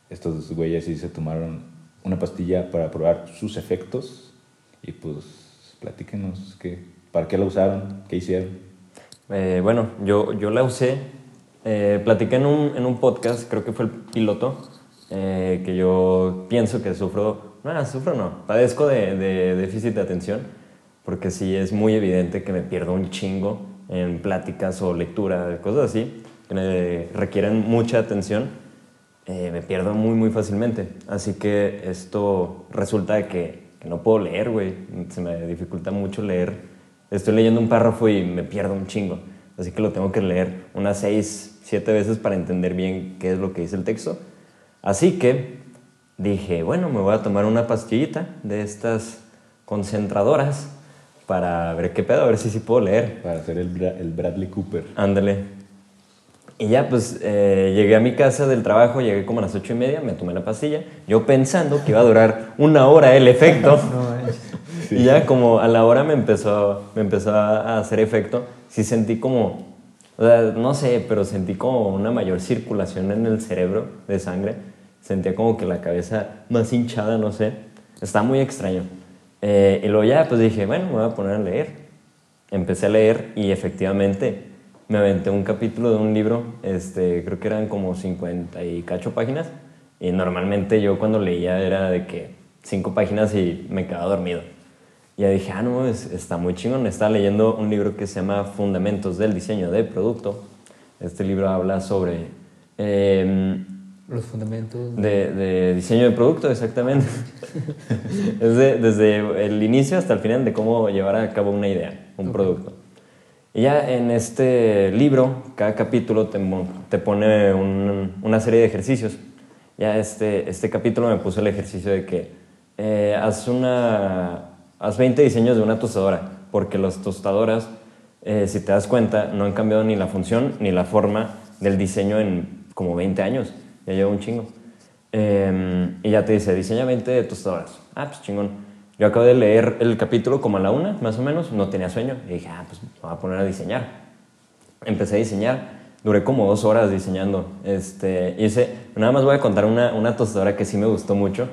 Estos güeyes sí se tomaron una pastilla para probar sus efectos. Y pues, platíquenos qué, para qué la usaron, qué hicieron. Eh, bueno, yo, yo la usé, eh, platiqué en un, en un podcast, creo que fue el piloto, eh, que yo pienso que sufro, no, sufro no, padezco de, de déficit de atención, porque sí es muy evidente que me pierdo un chingo en pláticas o lectura, cosas así, que requieren mucha atención, eh, me pierdo muy, muy fácilmente. Así que esto resulta que, que no puedo leer, güey, se me dificulta mucho leer estoy leyendo un párrafo y me pierdo un chingo. Así que lo tengo que leer unas seis, siete veces para entender bien qué es lo que dice el texto. Así que dije, bueno, me voy a tomar una pastillita de estas concentradoras para ver qué pedo, a ver si sí puedo leer. Para hacer el, Bra- el Bradley Cooper. Ándale. Y ya, pues eh, llegué a mi casa del trabajo, llegué como a las ocho y media, me tomé la pastilla, yo pensando que iba a durar una hora el efecto. Y ya como a la hora me empezó, me empezó a hacer efecto, sí sentí como, o sea, no sé, pero sentí como una mayor circulación en el cerebro de sangre. Sentía como que la cabeza más hinchada, no sé. Está muy extraño. Eh, y luego ya, pues dije, bueno, me voy a poner a leer. Empecé a leer y efectivamente me aventé un capítulo de un libro, este, creo que eran como 50 y cacho páginas. Y normalmente yo cuando leía era de que cinco páginas y me quedaba dormido. Y ya dije, ah, no, es- está muy chingón. Estaba leyendo un libro que se llama Fundamentos del Diseño de Producto. Este libro habla sobre em, Los fundamentos. de, de diseño de producto, exactamente. es de- desde el inicio hasta el final de cómo llevar a cabo una idea, un producto. Y ya en este libro, cada capítulo te, te pone un- una serie de ejercicios. Ya este, este capítulo me puso el ejercicio de que eh, haz, una, haz 20 diseños de una tostadora, porque las tostadoras, eh, si te das cuenta, no han cambiado ni la función ni la forma del diseño en como 20 años. Ya lleva un chingo. Eh, y ya te dice, diseña 20 tostadoras. Ah, pues chingón. Yo acabo de leer el capítulo como a la una, más o menos, no tenía sueño. Y dije, ah, pues me voy a poner a diseñar. Empecé a diseñar, duré como dos horas diseñando. Este, hice, nada más voy a contar una, una tostadora que sí me gustó mucho.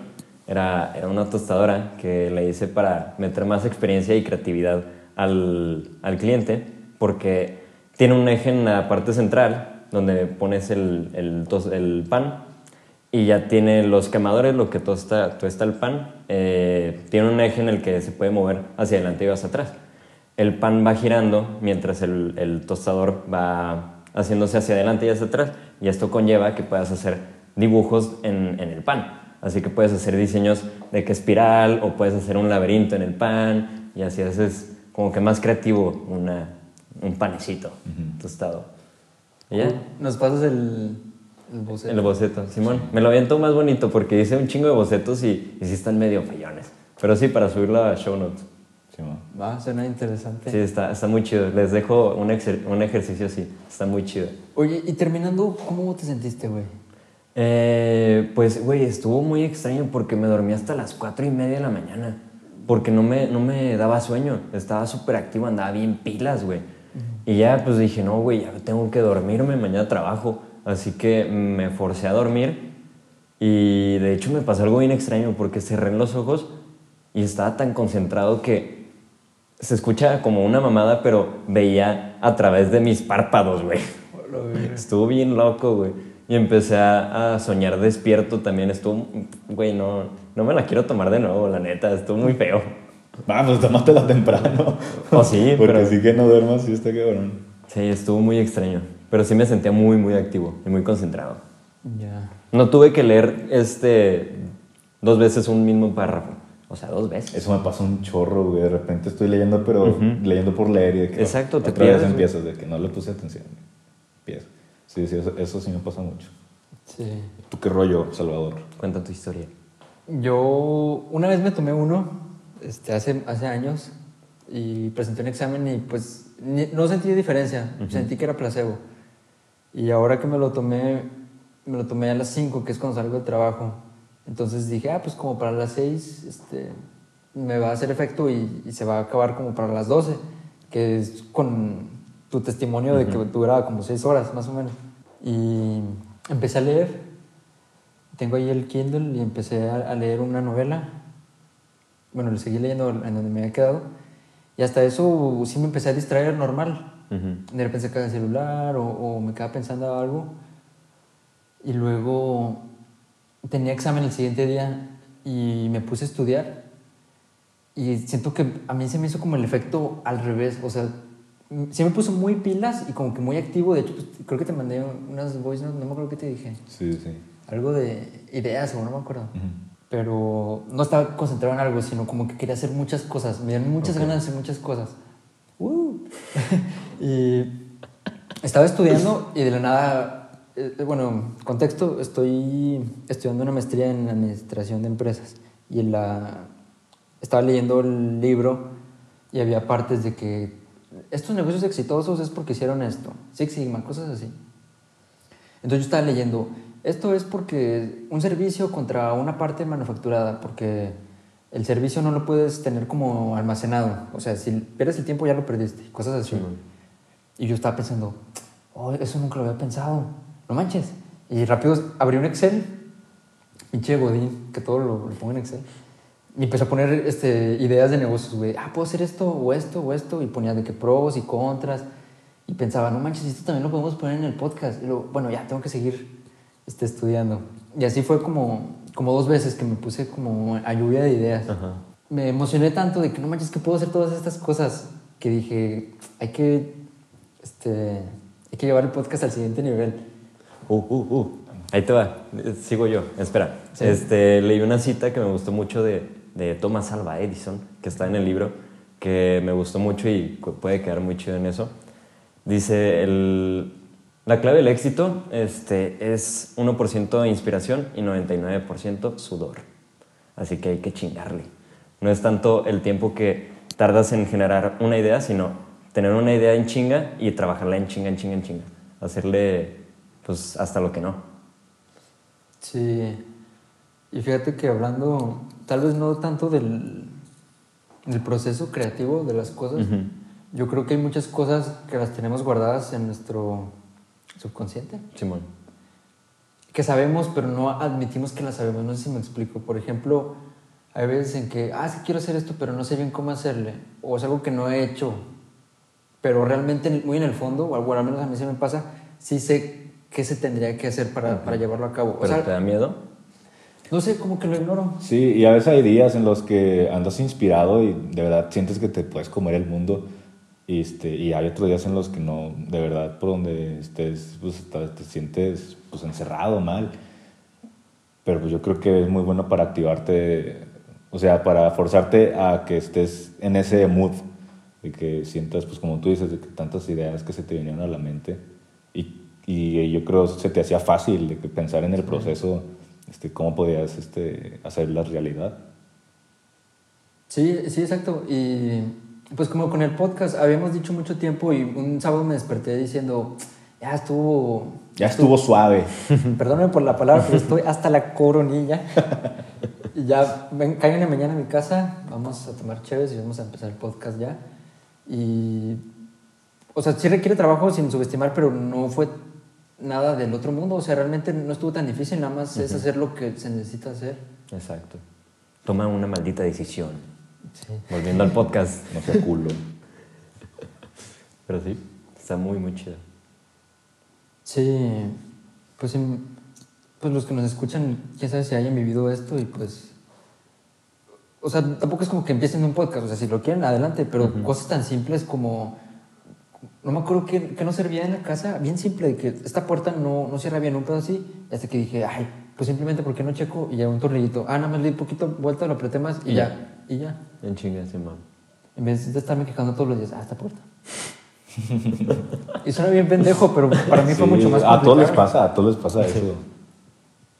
Era, era una tostadora que la hice para meter más experiencia y creatividad al, al cliente, porque tiene un eje en la parte central donde pones el, el, tos- el pan y ya tiene los quemadores, lo que tosta, tosta el pan. eh, tiene un eje en el que se puede mover hacia adelante y hacia atrás. El pan va girando mientras el, el tostador va haciéndose hacia adelante y hacia atrás. Y esto conlleva que puedas hacer dibujos en, en el pan. Así que puedes hacer diseños de que espiral o puedes hacer un laberinto en el pan y así haces como que más creativo una, un panecito tostado. ¿Y ya? Nos pasas el, el boceto. El boceto, Simón. Me lo aviento más bonito porque hice un chingo de bocetos y, y sí están medio feyones. Pero sí, para subirlo a show notes. Ma. Va, suena interesante. Sí, está, está muy chido. Les dejo un, exer- un ejercicio así. Está muy chido. Oye, y terminando, ¿cómo te sentiste, güey? Eh, pues, güey, estuvo muy extraño porque me dormí hasta las cuatro y media de la mañana. porque no me, no me daba sueño. Estaba súper activo, andaba bien pilas, güey. Y ya pues dije, no, güey, ya tengo que dormirme, mañana trabajo. Así que me forcé a dormir y de hecho me pasó algo bien extraño porque cerré los ojos y estaba tan concentrado que se escucha como una mamada, pero veía a través de mis párpados, güey. Estuvo bien loco, güey. Y empecé a, a soñar despierto también. Estuvo, güey, no, no me la quiero tomar de nuevo, la neta. Estuvo muy feo. Vamos, tómatela temprano. Oh, sí, Porque pero- sí que no duermas, sí está cabrón. Sí, estuvo muy extraño. Pero sí me sentía muy, muy activo y muy concentrado. Ya. No tuve que leer este dos veces un mismo párrafo. O sea, dos veces. Eso me pasa un chorro, güey. De repente estoy leyendo, pero leyendo por leer y de que Exacto, te otra vez pierdes, güey. empiezas de que no le puse atención. Empiezo. Sí, sí, eso, eso sí me pasa mucho. Sí. ¿Tú qué rollo, Salvador? Cuenta tu historia. Yo una vez me tomé uno, este, hace, hace años, y presenté un examen y pues ni- no sentí diferencia, sentí que era placebo. Y ahora que me lo tomé, me lo tomé a las 5, que es cuando salgo del trabajo. Entonces dije, ah, pues como para las 6 este, me va a hacer efecto y, y se va a acabar como para las 12, que es con tu testimonio de que duraba como 6 horas más o menos. Y empecé a leer tengo ahí el Kindle y empecé a, a leer una novela. Bueno, le seguí leyendo en donde me había quedado. Y hasta eso sí me empecé a distraer normal. Ujú. De repente sacaba el celular o, o me quedaba pensando algo. Y luego tenía examen el siguiente día y me puse a estudiar. Y siento que a mí se me hizo como el efecto al revés. O sea, sí me puso muy pilas y como que muy activo. De hecho, pues, creo que te mandé unas voice notes, no me acuerdo qué te dije Sí, sí. algo de ideas o no me acuerdo. Ujú. Pero no estaba concentrado en algo, sino como que quería hacer muchas cosas. Me dieron muchas Ok. ganas de hacer muchas cosas. ¡Uh! y estaba estudiando y de la nada, eh, bueno, contexto, estoy estudiando una maestría en administración de empresas y en la, estaba leyendo el libro y había partes de que estos negocios exitosos es porque hicieron esto, Six Sigma, cosas así. Entonces yo estaba leyendo, esto es porque un servicio contra una parte manufacturada, porque el servicio no lo puedes tener como almacenado. O sea, si pierdes el tiempo ya lo perdiste, cosas así. y yo estaba pensando, oh, eso nunca lo había pensado, no manches. Y rápido abrí un Excel, pinche Godín, que todo lo, lo pongo en Excel. Y empecé a poner este, ideas de negocios, güey. Ah, puedo hacer esto, o esto, o esto. Y ponía de que pros y contras. Y pensaba, no manches, esto también lo podemos poner en el podcast. Y luego, bueno, ya tengo que seguir este, estudiando. Y así fue como, como dos veces que me puse como a lluvia de ideas. Ajá. Me emocioné tanto de que no manches, que puedo hacer todas estas cosas. Que dije, hay que, este, hay que llevar el podcast al siguiente nivel. Uh, uh, uh. Ahí te va. Eh, Sigo yo. Espera. Sí. Este, leí una cita que me gustó mucho de, de Thomas Alva Edison, que está en el libro, que me gustó mucho y puede quedar muy chido en eso. Dice, el, la clave del éxito este, es 1% inspiración y 99% sudor. Así que hay que chingarle. No es tanto el tiempo que tardas en generar una idea, sino tener una idea en chinga y trabajarla en chinga, en chinga, en chinga. Hacerle, pues, hasta lo que no. Sí. Y fíjate que hablando, tal vez no tanto del, del proceso creativo de las cosas, Ujú. yo creo que hay muchas cosas que las tenemos guardadas en nuestro subconsciente. Simón. que sabemos, pero no admitimos que la sabemos. No sé si me explico. Por ejemplo, hay veces en que, ah, sí quiero hacer esto, pero no sé bien cómo hacerle. O es algo que no he hecho, pero realmente muy en el fondo, o al- menos a mí se me pasa, sí sé qué se tendría que hacer para, para llevarlo a cabo. O ¿Pero sea, te da miedo? no sé, como que lo ignoro. Sí, y a veces hay días en los que andas inspirado y de verdad sientes que te puedes comer el mundo. Y, este, y hay otros días en los que no, de verdad, por donde estés, pues te, te sientes pues, encerrado, mal. Pero pues yo creo que es muy bueno para activarte, o sea, para forzarte a que estés en ese mood, de que sientas, pues como tú dices, de que tantas ideas que se te vinieron a la mente. Y, y yo creo se te hacía fácil de que pensar en el proceso, este, cómo podías este, hacer la realidad. Sí, sí, exacto. Y pues como con el podcast, habíamos dicho mucho tiempo y un sábado me desperté diciendo, ya estuvo... Ya estuvo suave. Perdónenme por la palabra, pero estoy hasta la coronilla. y ya, ven, caigan mañana a mi casa, vamos a tomar chéves y vamos a empezar el podcast ya. Y... O sea, sí requiere trabajo sin subestimar, pero no fue nada del otro mundo. O sea, realmente no estuvo tan difícil, nada más es hacer lo que se necesita hacer. Exacto. Toma una maldita decisión. Sí. Volviendo al podcast. No sea culo. Pero sí, está muy, muy chido. Sí, pues, pues los que nos escuchan, quién sabe si hayan vivido esto y pues... O sea, tampoco es como que empiecen un podcast, o sea, si lo quieren, adelante, pero cosas tan simples como... No me acuerdo que, que no servía en la casa, bien simple, de que esta puerta no, no cierra bien, un pedo así, y hasta que dije, ay, pues simplemente porque no checo y ya un tornillito. Ah, nada más le di un poquito vuelta, lo apreté más y Y ya, y ya. En chinga, sí, mam. En vez de estarme quejando todos los días, ah, esta puerta. y suena bien pendejo, pero para mí fue Sí, mucho más A todos les complicado. pasa, a todos les pasa eso.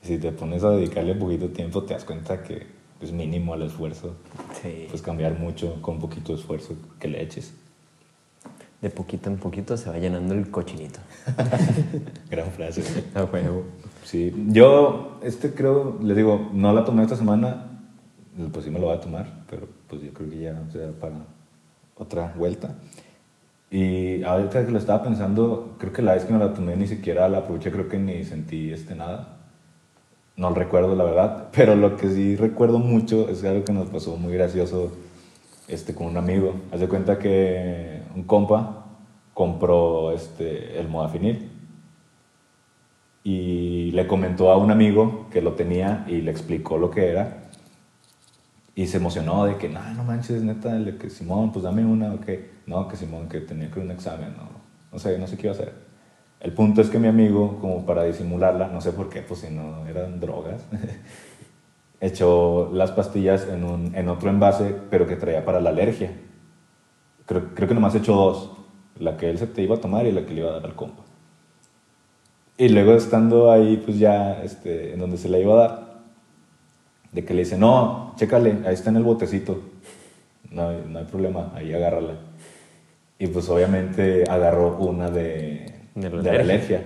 Si te pones a dedicarle un poquito de tiempo, te das cuenta que es mínimo al esfuerzo. Sí. Pues cambiar mucho con poquito esfuerzo que le eches. De poquito en poquito se va llenando el cochinito. Gran frase. A huevo. Sí, yo, este creo, les digo, no la tomé esta semana, pues sí me lo voy a tomar, pero pues yo creo que ya será para otra vuelta. Y ahorita que lo estaba pensando, creo que la vez que me la tomé ni siquiera la aproveché, creo que ni sentí este nada. No lo recuerdo, la verdad, pero lo que sí recuerdo mucho es algo que nos pasó muy gracioso este, con un amigo. Haz de cuenta que un compa compró este, el modafinil y le comentó a un amigo que lo tenía y le explicó lo que era. Y se emocionó de que, no, no manches, neta, de que Simón, pues dame una, o. No, que Simón, que tenía que ir un examen, no, no sé, no sé qué iba a hacer. El punto es que mi amigo, como para disimularla, no sé por qué, pues si no eran drogas, echó las pastillas en, un, en otro envase, pero que traía para la alergia. Creo, creo que nomás echó dos, la que él se te iba a tomar y la que le iba a dar al compa. Y luego estando ahí, pues ya, este, en donde se la iba a dar, de que le dice, no, chécale, ahí está en el botecito. No, hay- no hay problema, ahí agárrala. Y pues obviamente agarró una de, De de alergia.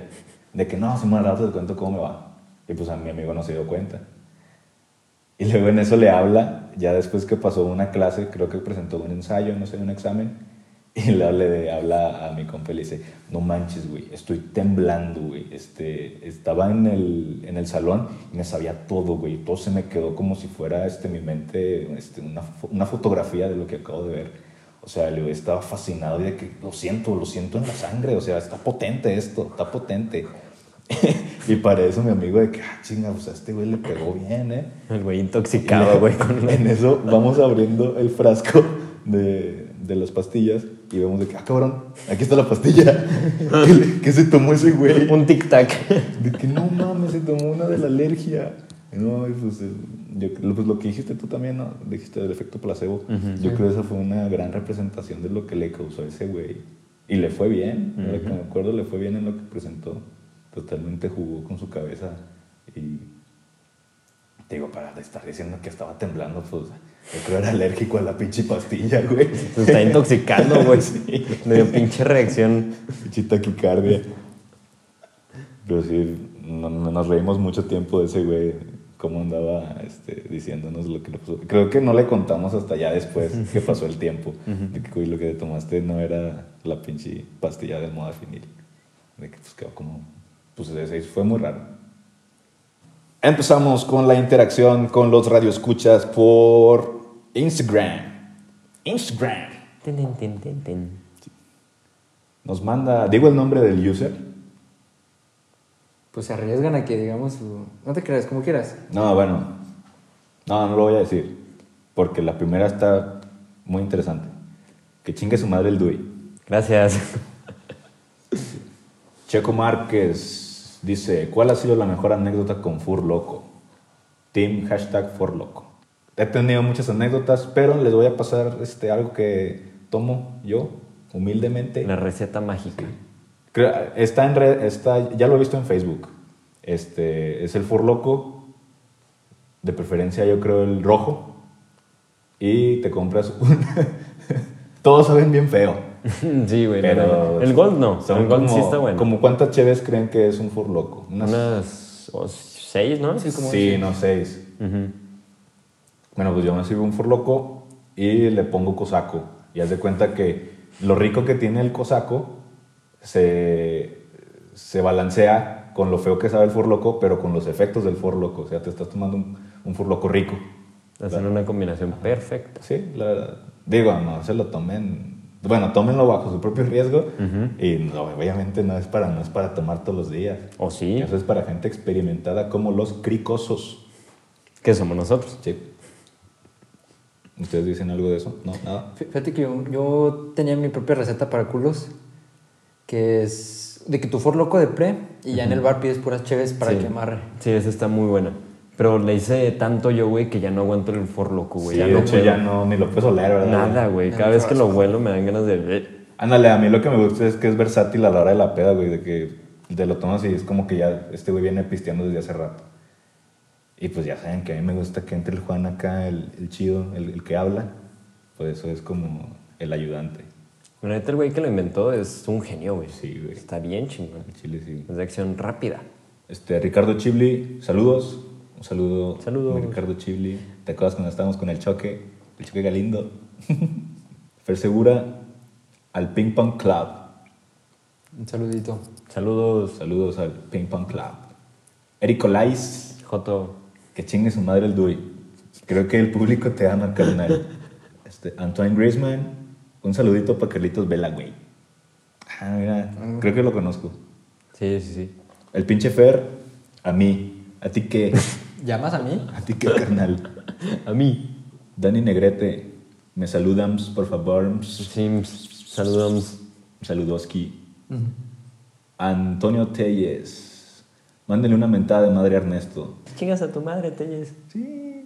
De que no, si me rato te cuento cómo me va. Y pues a mi amigo no se dio cuenta. Y luego en eso le habla, ya después que pasó una clase, creo que presentó un ensayo, no sé, un examen. Y le habla, a mi compa y le dice, no manches, güey, estoy temblando, güey. Este, estaba en el, en el salón y me sabía todo, güey. Todo se me quedó como si fuera este, mi mente este, una, una fotografía de lo que acabo de ver. O sea, le estaba fascinado y de que lo siento, lo siento en la sangre. O sea, está potente esto, está potente. y para eso mi amigo de que, ah, chinga, o sea, este güey le pegó bien, ¿eh? El güey intoxicado, güey, con En eso vamos abriendo el frasco de, de las pastillas y vemos de que, ah, cabrón, aquí está la pastilla. ¿Qué, se tomó ese güey? un tic-tac. De que no mames, se tomó una de la alergia. No, pues, eh, yo, pues lo que dijiste tú también, ¿no? Dijiste del efecto placebo. Yo creo que esa fue una gran representación de lo que le causó a ese güey. Y le fue bien, que me acuerdo, le fue bien en lo que presentó. Totalmente jugó con su cabeza. Y te digo, para estar diciendo que estaba temblando, pues yo creo era alérgico a la pinche pastilla, güey. Se está intoxicando, güey. Me dio pinche reacción. Pinche taquicardia. Pero sí, no- no- nos reímos mucho tiempo de ese güey, cómo andaba este, diciéndonos lo que le pasó. Creo que no le contamos hasta ya después que pasó el tiempo. De que güey, lo que tomaste no era la pinche pastilla del modafinil. De que pues quedó como. Pues ese fue muy raro. Empezamos con la interacción con los radioescuchas por Instagram. Instagram. Tin, tin, tin. Nos manda, digo el nombre del user. Pues se arriesgan a que digamos su... No te creas, como quieras. No, bueno. No, no lo voy a decir. Porque la primera está muy interesante. Que chingue su madre el Dui. Gracias. Checo Márquez dice, ¿cuál ha sido la mejor anécdota con Fur Loco? Team hashtag Fur Loco. He tenido muchas anécdotas, pero les voy a pasar este, algo que tomo yo, humildemente. La receta mágica. Está en red, está, ya lo he visto en Facebook. Este, es el Fur Loco. De preferencia yo creo el rojo. Y te compras un... Todos saben bien feo. sí, güey. Pero no, no. El Gold no. El Gold como, sí está bueno. como ¿Cuántas cheves creen que es un Furloco? Unas Unas o seis, ¿no? Sí, como Sí, no, seis. Ujú. Bueno, pues yo me sirvo un Furloco y le pongo cosaco. Y haz de cuenta que lo rico que tiene el cosaco se, se balancea con lo feo que sabe el Furloco, pero con los efectos del Furloco. O sea, te estás tomando un, un Furloco rico. Hacen una combinación perfecta. Sí, la verdad. Digo, no se lo tomen. Bueno, tómenlo bajo su propio riesgo. Y no, obviamente no es, para, no es para tomar todos los días. ¿O sí? Eso es para gente experimentada como los cricosos. ¿Qué somos nosotros? Sí. ¿Ustedes dicen algo de eso? No, nada. Fíjate que yo, yo tenía mi propia receta para culos, que es de que tu for loco de pre y ya en el bar pides puras cheves para Sí. que amarre. Sí, esa está muy buena. Pero le hice tanto yo, güey, que ya no aguanto el For Loco, güey. Sí, ya de no hecho puedo. ya no, ni lo puedes oler, ¿verdad? Nada, güey. Cada vez que lo huelo me dan ganas de... Ándale, a mí lo que me gusta es que es versátil a la hora de la peda, güey, de que te lo tomas y es como que ya este güey viene pisteando desde hace rato. Y pues ya saben que a mí me gusta que entre el Juan acá, el, el chido, el, el que habla. Pues eso es como el ayudante. La neta, el güey que lo inventó es un genio, güey. Sí, güey. Está bien chingón. Chile sí. Es de acción rápida. Este, Ricardo Chibli, saludos. Un saludo. Saludos. Ricardo Chibli. ¿Te acuerdas cuando estábamos con el choque? El choque Galindo. Fer Segura, al Ping Pong Club. Un saludito. Saludos, Saludos al Ping Pong Club. Eric Olais, Joto. Que chingue su madre el Dui. Creo que el público te ama, carnal. Este, Antoine Griezmann, un saludito para Carlitos Vela, güey. Ah, mira, creo que lo conozco. Sí, sí, sí. El pinche Fer, a mí. ¿A ti qué? ¿Llamas a mí? ¿A ti qué, carnal? A mí. Dani Negrete, me saludamos, por favor. Sí, saludos. Saludoski. Antonio Telles, mándele una mentada de madre a Ernesto. Chingas a tu madre, Telles. Sí,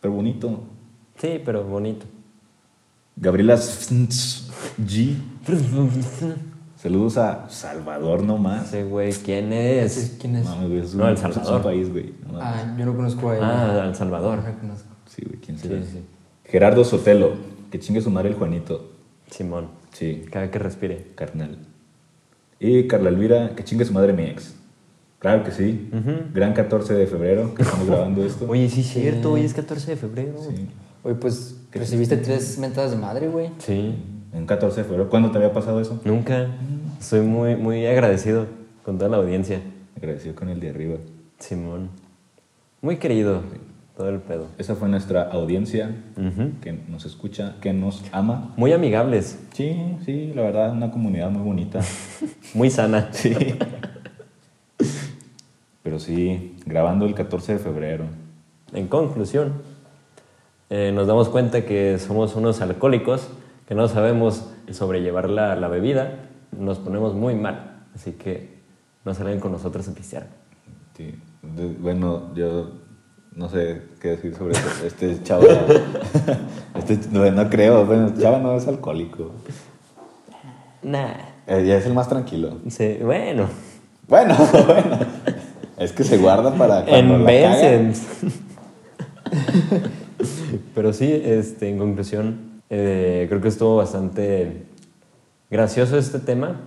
pero bonito. Sí, pero bonito. Gabriela G. Saludos a Salvador nomás. Ese güey, ¿quién ¿Ese es? ¿Quién es? Mames, güey, es un, No, El es un Salvador. país, güey. No. Ah, yo no conozco a él. Ah, El Salvador. No conozco. Sí, güey, ¿quién Sí, será? sí. Gerardo Sotelo, que chingue su madre el Juanito. Simón. Sí, Cada que respire. carnal. Y Carla Elvira, que chingue su madre mi ex. Claro que sí. Gran 14 de febrero, que estamos grabando esto. Oye, sí, es cierto. Hoy es 14 de febrero. Sí. Oye, pues recibiste tres mentadas de madre, güey. Sí. En 14 de febrero. ¿Cuándo te había pasado eso? Nunca. Soy muy, muy agradecido con toda la audiencia. Agradecido con el de arriba. Simón. Muy querido. Todo el pedo. Esa fue nuestra audiencia que nos escucha, que nos ama. Muy amigables. Sí, sí, la verdad, una comunidad muy bonita. Muy sana. Sí. Pero sí, grabando el 14 de febrero. En conclusión, eh, nos damos cuenta que somos unos alcohólicos, que no sabemos sobrellevar la, la bebida, nos ponemos muy mal. Así que no salgan con nosotros a pistear. Sí. Bueno, yo no sé qué decir sobre esto. Este chavo. este, no, no creo. Bueno, chava no es alcohólico. Nah. Eh, ya es el más tranquilo. Sí, bueno. Bueno, bueno. Es que se guarda para cuando En la caga. Pero sí, este, en conclusión, eh, creo que estuvo bastante gracioso este tema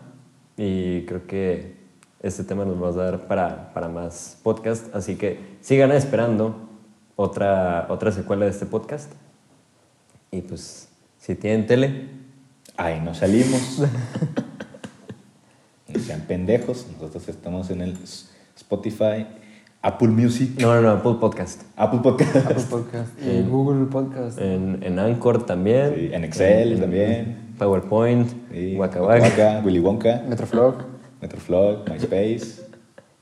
y creo que este tema nos va a dar para, para más podcast, así que sigan esperando otra, otra secuela de este podcast. Y pues, si tienen tele, Ahí nos salimos. no sean pendejos. Nosotros estamos en el Spotify, Apple Music, no, no, no, Apple Podcast. Apple Podcast, Apple Podcast. Y Google Podcast. En, en Anchor también. Sí, en Excel también. PowerPoint, sí, Waka Waka Waka. Waka, Willy Wonka, Metroflog. Metroflog, MySpace.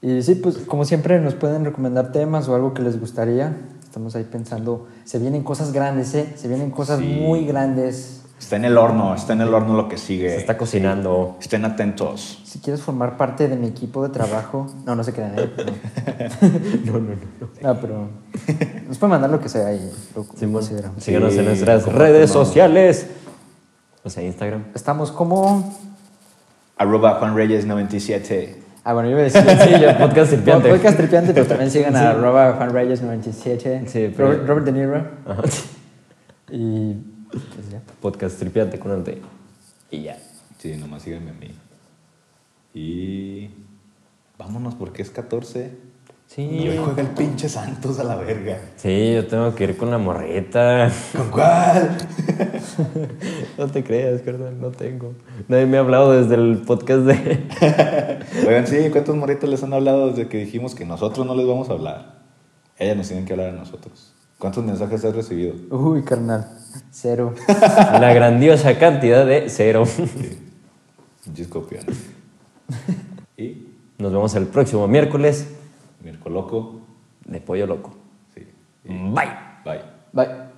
Y sí, pues como siempre nos pueden recomendar temas o algo que les gustaría. Estamos ahí pensando, se vienen cosas grandes, ¿eh? Se vienen cosas Sí. muy grandes. Está en el horno, está en el horno lo que sigue. Se está cocinando. Estén atentos. Si quieres formar parte de mi equipo de trabajo, no, no se crean, ¿eh? No, No, no, no. No, pero nos pueden mandar lo que sea y lo, consideramos. síganos Sí, en nuestras redes sociales. O sea, Instagram. Estamos como... Arroba Juan Reyes 97. Ah, bueno, yo iba a decir... Sí, ya, podcast tripiante. Podcast tripiante, pero también sigan a arroba Juan Reyes 97. Sí, pero- Robert, Robert De Niro. Ajá. Y... Ya. Podcast tripiante con arte. Y ya. Sí, nomás síganme a mí. Y vámonos porque es 14. Sí. Y hoy juega el pinche Santos a la verga. Sí, yo tengo que ir con la morrita. ¿Con cuál? No te creas, carnal, no tengo. Nadie me ha hablado desde el podcast de... Oigan, sí, ¿cuántos morritos les han hablado desde que dijimos que nosotros no les vamos a hablar? Ellas nos tienen que hablar a nosotros. ¿Cuántos mensajes has recibido? Uy, carnal. Cero. La grandiosa cantidad de cero. Copianos. Y Nos vemos el próximo miércoles Mirko Loco. de Pollo Loco. Sí. Bye. Bye. Bye.